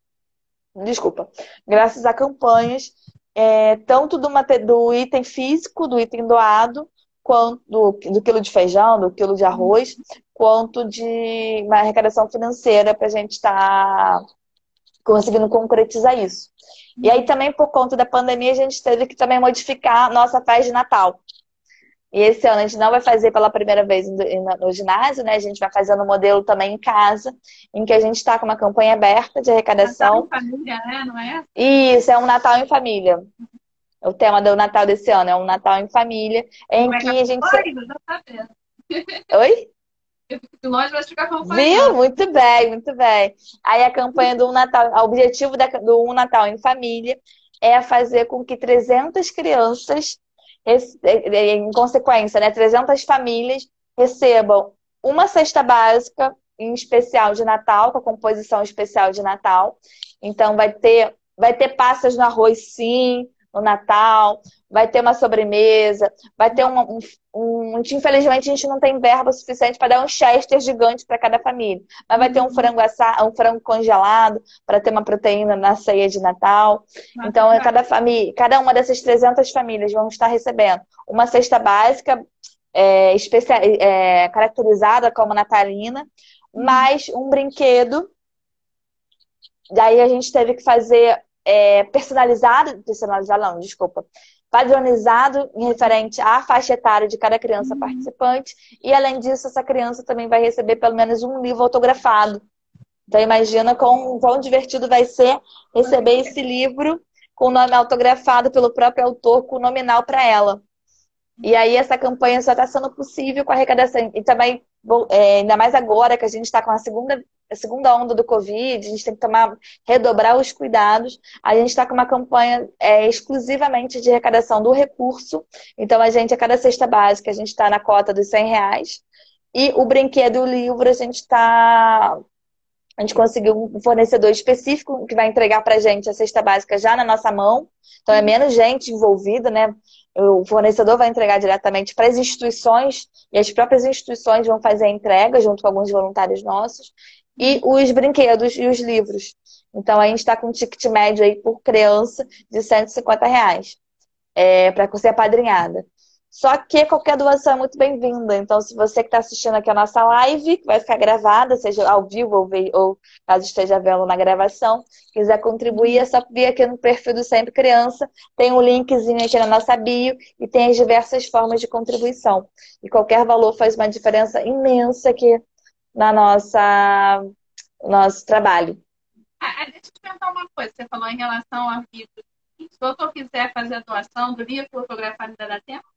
S2: Desculpa. Graças a campanhas, é, tanto do, do, item físico, do item doado, quanto do, do quilo de feijão, do quilo de arroz, quanto de uma arrecadação financeira para a gente estar tá conseguindo concretizar isso. E aí também, por conta da pandemia, a gente teve que também modificar nossa festa de Natal. E esse ano a gente não vai fazer pela primeira vez no ginásio, né? A gente vai fazer no modelo também em casa, em que a gente está com uma campanha aberta de arrecadação.
S1: Natal em família, né? Não é?
S2: Isso, é um Natal em família. O tema do Natal desse ano é um Natal em família, em
S1: Como
S2: que
S1: é
S2: a gente.
S1: Tá
S2: Oi?
S1: Nós vamos ficar
S2: Viu? Muito bem, muito bem. Aí a campanha do um Natal, o objetivo do Um Natal em Família é fazer com que 300 crianças em consequência, né, 300 famílias recebam uma cesta básica em especial de Natal, com a composição especial de Natal. Então vai ter vai ter passas no arroz sim, no Natal, vai ter uma sobremesa, vai ter uma, um, um, Infelizmente, a gente não tem verba suficiente para dar um chester gigante para cada família. Mas vai ter um uhum. frango assado, um frango congelado para ter uma proteína na ceia de Natal. Então, cada família, cada uma dessas 300 famílias vão estar recebendo uma cesta básica é, especial, é, caracterizada como natalina, uhum. mais um brinquedo. Daí a gente teve que fazer é, personalizado, personalizado não, desculpa, padronizado em referente à faixa etária de cada criança uhum. participante. E além disso, essa criança também vai receber pelo menos um livro autografado. Então imagina quão, quão divertido vai ser receber esse livro com o nome autografado pelo próprio autor, com o nominal para ela. E aí essa campanha só está sendo possível com a arrecadação. E também, é, ainda mais agora que a gente está com a segunda, a segunda onda do Covid, a gente tem que tomar, redobrar os cuidados. A gente está com uma campanha é, exclusivamente de arrecadação do recurso. Então a gente, a cada cesta básica, a gente está na cota dos 100 reais. E o brinquedo e o livro, a gente está a gente conseguiu um fornecedor específico que vai entregar para a gente a cesta básica já na nossa mão. Então é menos gente envolvida, né? O fornecedor vai entregar diretamente para as instituições e as próprias instituições vão fazer a entrega junto com alguns voluntários nossos e os brinquedos e os livros. Então a gente está com um ticket médio aí por criança de 150 reais é, para ser apadrinhada. Só que qualquer doação é muito bem-vinda. Então, se você que está assistindo aqui a nossa live, que vai ficar gravada, seja ao vivo ou, ou caso esteja vendo na gravação, quiser contribuir, é só vir aqui no perfil do Sempre Criança. Tem um linkzinho aqui na nossa bio e tem as diversas formas de contribuição. E qualquer valor faz uma diferença imensa aqui na nossa nosso trabalho.
S1: Ah, deixa eu te perguntar uma coisa. Você falou em relação ao livro. Se o doutor quiser fazer a doação do livro fotografado, ainda dá tempo?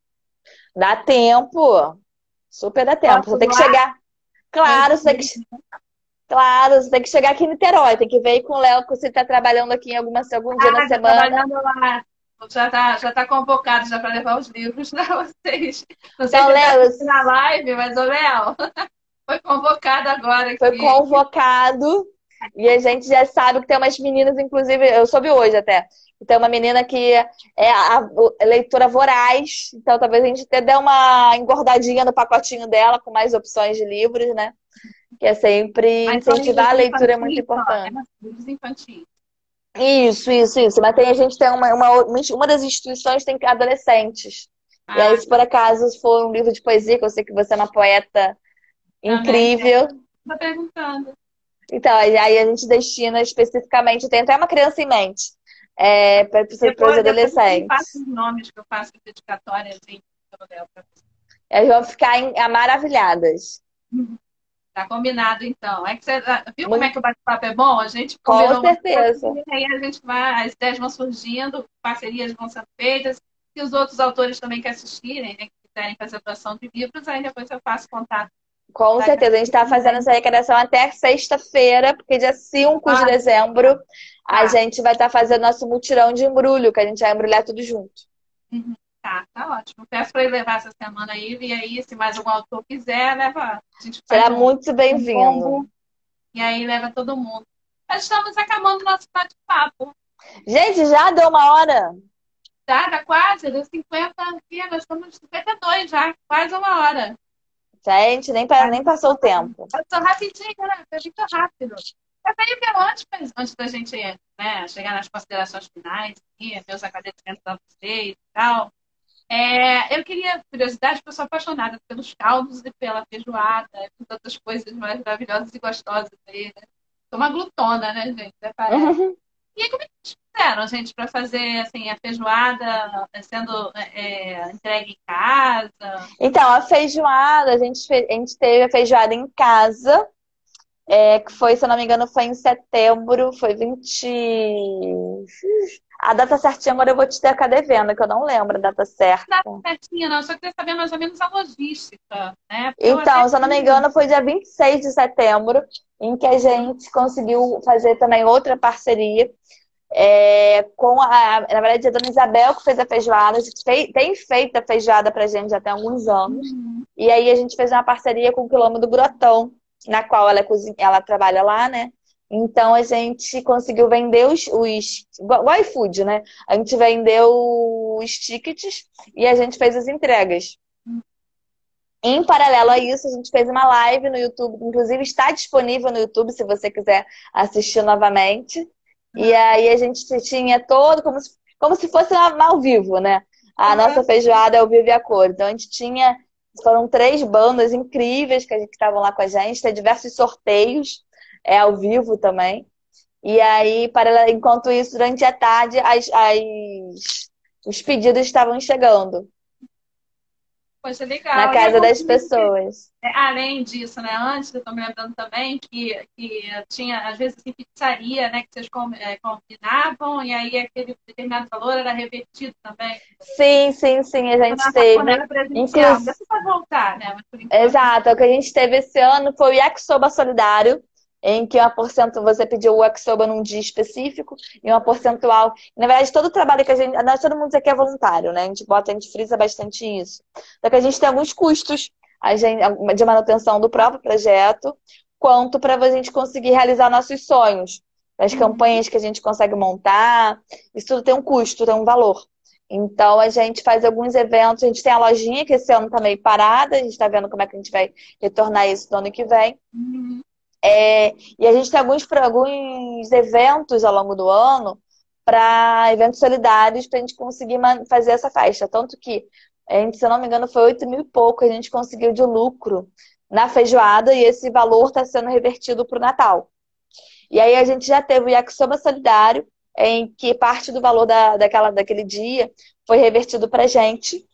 S2: Dá tempo. Super dá tempo. Posso você tem que chegar. Claro, você tem que. Claro, você tem que chegar aqui em Niterói, tem que ver com o Léo que você está trabalhando aqui em alguma, algum dia ah, na semana. Trabalhando lá.
S1: Já está já tá convocado já para levar os livros para vocês. Não sei então, se Léo, tá na live, mas o Léo foi convocado agora. Aqui.
S2: Foi convocado. E a gente já sabe que tem umas meninas, inclusive, eu soube hoje até, então, uma menina que é a leitora voraz, então talvez a gente até dê uma engordadinha no pacotinho dela, com mais opções de livros, né? Que é sempre Mas incentivar a leitura é muito importante. Né? Livros infantis. Isso, isso, isso. Mas tem, a gente tem uma, uma, uma das instituições tem adolescentes. Ah. E aí, se por acaso for um livro de poesia, que eu sei que você é uma poeta incrível.
S1: Estou perguntando.
S2: Então, aí a gente destina especificamente, tem até uma criança em mente é, para os adolescentes. Eu
S1: faço os nomes que eu faço dedicatórias assim,
S2: Elas vão ficar em, maravilhadas.
S1: Tá combinado, então. É que você viu Muito... como é que o bate-papo é bom? A gente
S2: Com certeza.
S1: e aí a gente vai, as ideias vão surgindo, parcerias vão sendo feitas, e os outros autores também que assistirem, né, que quiserem fazer doação de livros, aí depois eu faço contato.
S2: Com certeza, a gente está fazendo essa arrecadação até sexta-feira, porque dia 5 ah, de dezembro a tá. gente vai estar tá fazendo nosso mutirão de embrulho, que a gente vai embrulhar tudo junto.
S1: Uhum. Tá, tá ótimo. Peço para ele levar essa semana aí, e aí, se mais algum autor quiser, leva.
S2: Será um, muito bem-vindo. Um
S1: e aí leva todo mundo. Nós estamos acabando o nosso bate-papo.
S2: Gente, já deu uma hora.
S1: Já, dá quase, deu 50 aqui, nós estamos 52 já, quase uma hora.
S2: Gente, nem, nem passou o tempo.
S1: Passou rapidinho, né? Foi muito rápido. Eu meio que antes, antes da gente né, chegar nas considerações finais, ver os agradecimentos da vocês e tal. É, eu queria, curiosidade, porque eu sou apaixonada pelos caldos e pela feijoada, por tantas coisas maravilhosas e gostosas aí, né? Sou uma glutona, né, gente? Uhum. E aí, como é que vocês fizeram, gente, para fazer assim, a feijoada sendo é, entregue em casa?
S2: Então, a feijoada, a gente, a gente teve a feijoada em casa é, que foi, se eu não me engano, foi em setembro, foi 20. A data certinha agora eu vou te ficar devendo, que eu não lembro a data certa.
S1: Data certinha, não, só queria saber mais ou menos a logística, né?
S2: Porque então, se eu não me engano, foi dia 26 de setembro, em que a gente conseguiu fazer também outra parceria é, com a, na verdade, a dona Isabel que fez a feijoada, a gente fez, tem feito a feijoada pra gente já tem alguns anos. Uhum. E aí a gente fez uma parceria com o Quilômetro do Grotão, na qual ela, cozinha, ela trabalha lá, né? Então a gente conseguiu vender os, os o iFood, né? A gente vendeu os tickets e a gente fez as entregas. Em paralelo a isso, a gente fez uma live no YouTube, inclusive está disponível no YouTube se você quiser assistir novamente. E aí a gente tinha todo como se, como se fosse ao vivo, né? A nossa feijoada é ao vivo e a cor. Então a gente tinha foram três bandas incríveis que estavam lá com a gente, tem diversos sorteios, é ao vivo também. E aí, para, enquanto isso, durante a tarde, as, as, os pedidos estavam chegando.
S1: Poxa, legal.
S2: Na casa é das pessoas.
S1: Que, é, além disso, né? Antes, eu estou me lembrando também que, que tinha, às vezes, assim, pizzaria, né? Que vocês é, combinavam e aí aquele determinado valor era revertido também.
S2: Sim, sim, sim, a gente teve.
S1: Inclusive... Voltar, né?
S2: Exato, o que a gente teve esse ano foi o Yakisoba Solidário, em que uma porcento você pediu o Yakisoba num dia específico e uma porcentual. Na verdade, todo o trabalho que a gente. Nós, todo mundo aqui é voluntário, né? A gente bota, a gente frisa bastante isso. Só que a gente tem alguns custos a gente, de manutenção do próprio projeto, quanto para a gente conseguir realizar nossos sonhos. As uhum. campanhas que a gente consegue montar, isso tudo tem um custo, tem um valor. Então a gente faz alguns eventos, a gente tem a lojinha que esse ano está meio parada, a gente está vendo como é que a gente vai retornar isso no ano que vem. Uhum. É, e a gente tem alguns, alguns eventos ao longo do ano para eventos solidários para a gente conseguir fazer essa festa. Tanto que, a gente, se eu não me engano, foi 8 mil e pouco a gente conseguiu de lucro na feijoada e esse valor está sendo revertido para o Natal. E aí a gente já teve o Yakisoba Solidário, em que parte do valor da, daquela, daquele dia foi revertido para a gente.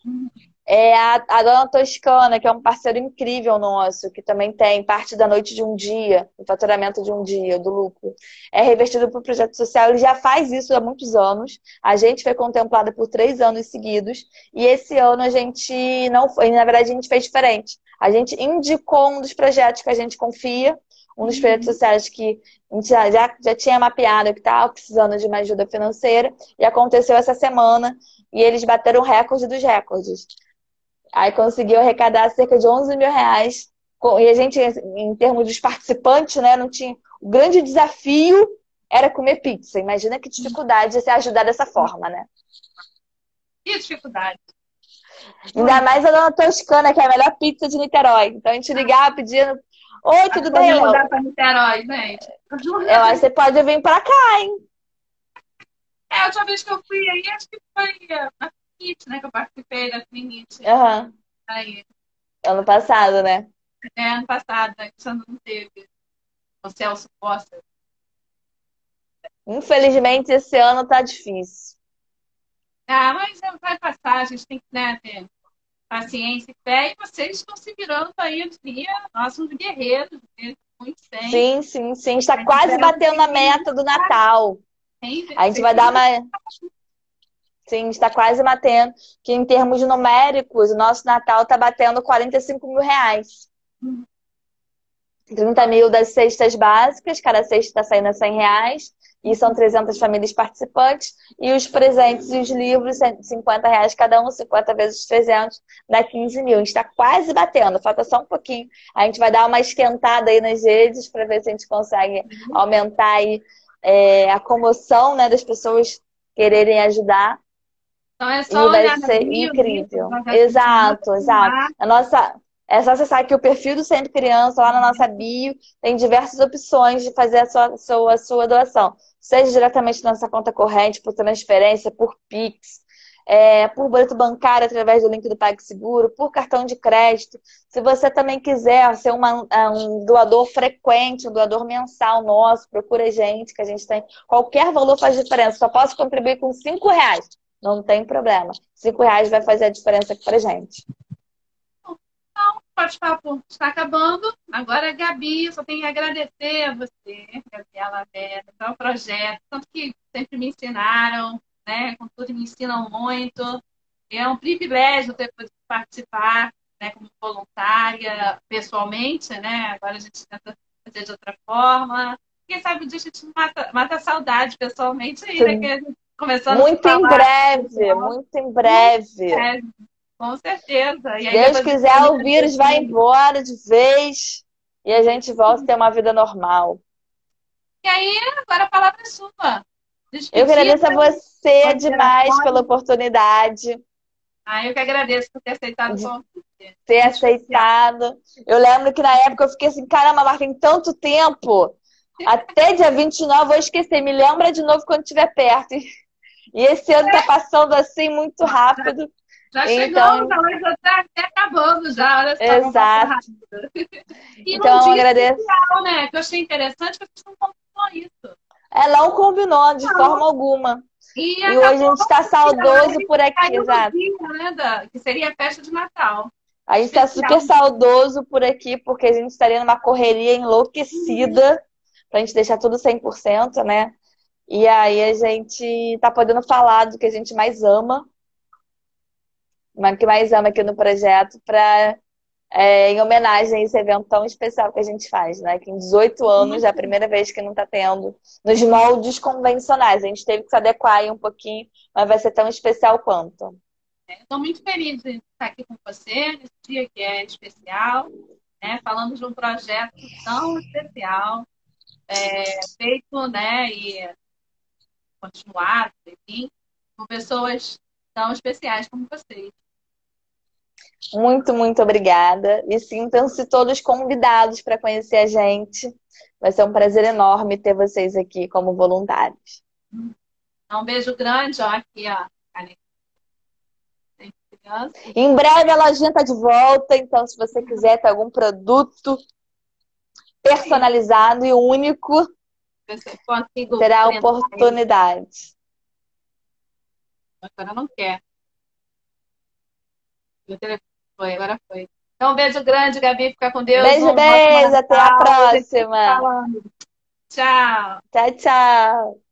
S2: Uhum é a, a Dona Toscana, que é um parceiro incrível nosso, que também tem parte da noite de um dia, o faturamento de um dia, do lucro. É revertido para o projeto social, ele já faz isso há muitos anos. A gente foi contemplada por três anos seguidos, e esse ano a gente não foi, na verdade a gente fez diferente. A gente indicou um dos projetos que a gente confia, um dos projetos sociais que a gente já, já, já tinha mapeado que estava precisando de uma ajuda financeira, e aconteceu essa semana, e eles bateram recorde dos recordes. Aí conseguiu arrecadar cerca de 11 mil reais. E a gente, em termos dos participantes, né, não tinha. O grande desafio era comer pizza. Imagina que dificuldade de se ajudar dessa forma, né?
S1: Que dificuldade.
S2: Ainda mais a dona Toscana, que é a melhor pizza de Niterói. Então a gente ligava pedindo. Oi, tudo bem?
S1: Eu mudar pra Niterói, gente.
S2: Eu acho que você pode vir pra cá, hein?
S1: É, a última vez que eu fui aí, acho que foi na Finite, né? Que eu participei da Finite.
S2: Uhum.
S1: Aí.
S2: Ano passado, né?
S1: É, ano passado, né? Que não teve. O Celso Costa.
S2: Infelizmente, esse ano tá difícil.
S1: Ah, mas vai passar, a gente tem que né, ter paciência e fé. E vocês estão se virando aí no dia, nossos guerreiros, né? muito bem.
S2: Sim, sim, sim. Está quase batendo a meta do Natal. A gente vai dar uma. Sim, está quase batendo. Que em termos numéricos, o nosso Natal está batendo 45 mil reais. 30 mil das cestas básicas, cada cesta está saindo a 100 reais. E são 300 famílias participantes. E os presentes e os livros, 50 reais cada um, 50 vezes 300, dá 15 mil. A gente está quase batendo, falta só um pouquinho. A gente vai dar uma esquentada aí nas redes para ver se a gente consegue aumentar aí, é, a comoção né, das pessoas quererem ajudar.
S1: Então é só
S2: e vai ser incrível. Exato, exato. A nossa, é só acessar aqui o perfil do Sempre Criança, lá na nossa bio, tem diversas opções de fazer a sua, sua, sua doação. Seja diretamente na nossa conta corrente, por transferência, por Pix, é, por boleto bancário através do link do PagSeguro, por cartão de crédito. Se você também quiser ser uma, é, um doador frequente, um doador mensal nosso, procura a gente, que a gente tem. Qualquer valor faz diferença. Só posso contribuir com cinco reais. Não tem problema. Cinco reais vai fazer a diferença aqui pra gente.
S1: Então, pode papo está acabando. Agora, Gabi, só tenho que agradecer a você, Gabriela Vera, pelo projeto, tanto que sempre me ensinaram, né? Com tudo me ensinam muito. É um privilégio ter podido participar, né? Como voluntária, pessoalmente, né? Agora a gente tenta fazer de outra forma. Quem sabe um dia a gente mata, mata a saudade pessoalmente aí, né? Que a gente
S2: Começando muito em breve, muito em breve. É,
S1: com certeza.
S2: Se Deus quiser, o vírus vai embora de vez e a gente volta a ter uma vida normal.
S1: E aí, agora a palavra é sua.
S2: eu agradeço a você demais pela oportunidade.
S1: Ah, eu que agradeço por ter aceitado o convite.
S2: Ter aceitado. Eu lembro que na época eu fiquei assim, caramba, mas tem tanto tempo. Até dia 29 eu vou esquecer. Me lembra de novo quando estiver perto. E esse ano está passando assim muito rápido.
S1: Já então... chegamos, já está até acabando já. Olha só,
S2: Exato.
S1: E então, um agradeço. Especial, né? Que eu achei interessante que a gente não contou isso.
S2: É, não combinou de forma alguma.
S1: E,
S2: E hoje a gente está saudoso por aqui, exato.
S1: dia, né, da- que seria a festa de Natal.
S2: A gente está super saudoso por aqui, porque a gente estaria numa correria enlouquecida, pra gente deixar tudo 100%, né? E aí a gente tá podendo falar do que a gente mais ama, mas que mais ama aqui no projeto, pra, é, em homenagem a esse evento tão especial que a gente faz, né? Que em 18 anos é a primeira vez que não tá tendo nos moldes convencionais. A gente teve que se adequar aí um pouquinho, mas vai ser tão especial quanto.
S1: Estou muito feliz de estar aqui com você nesse dia que é especial, né? Falando de um projeto tão especial, é, feito, né? E continuado, enfim, com pessoas tão especiais como vocês.
S2: Muito, muito obrigada. E sintam-se todos convidados para conhecer a gente. Vai ser um prazer enorme ter vocês aqui como voluntários.
S1: Então, um beijo grande, ó, aqui, ó.
S2: Em breve a lojinha está de volta, então se você quiser ter algum produto personalizado e único,
S1: consigo
S2: terá a oportunidade.
S1: Agora não quer. Meu telefone foi, agora foi. Então, um beijo grande, Gabi. Fica com Deus.
S2: Beijo,
S1: Um
S2: beijo, até a próxima.
S1: Tchau.
S2: Tchau, tchau.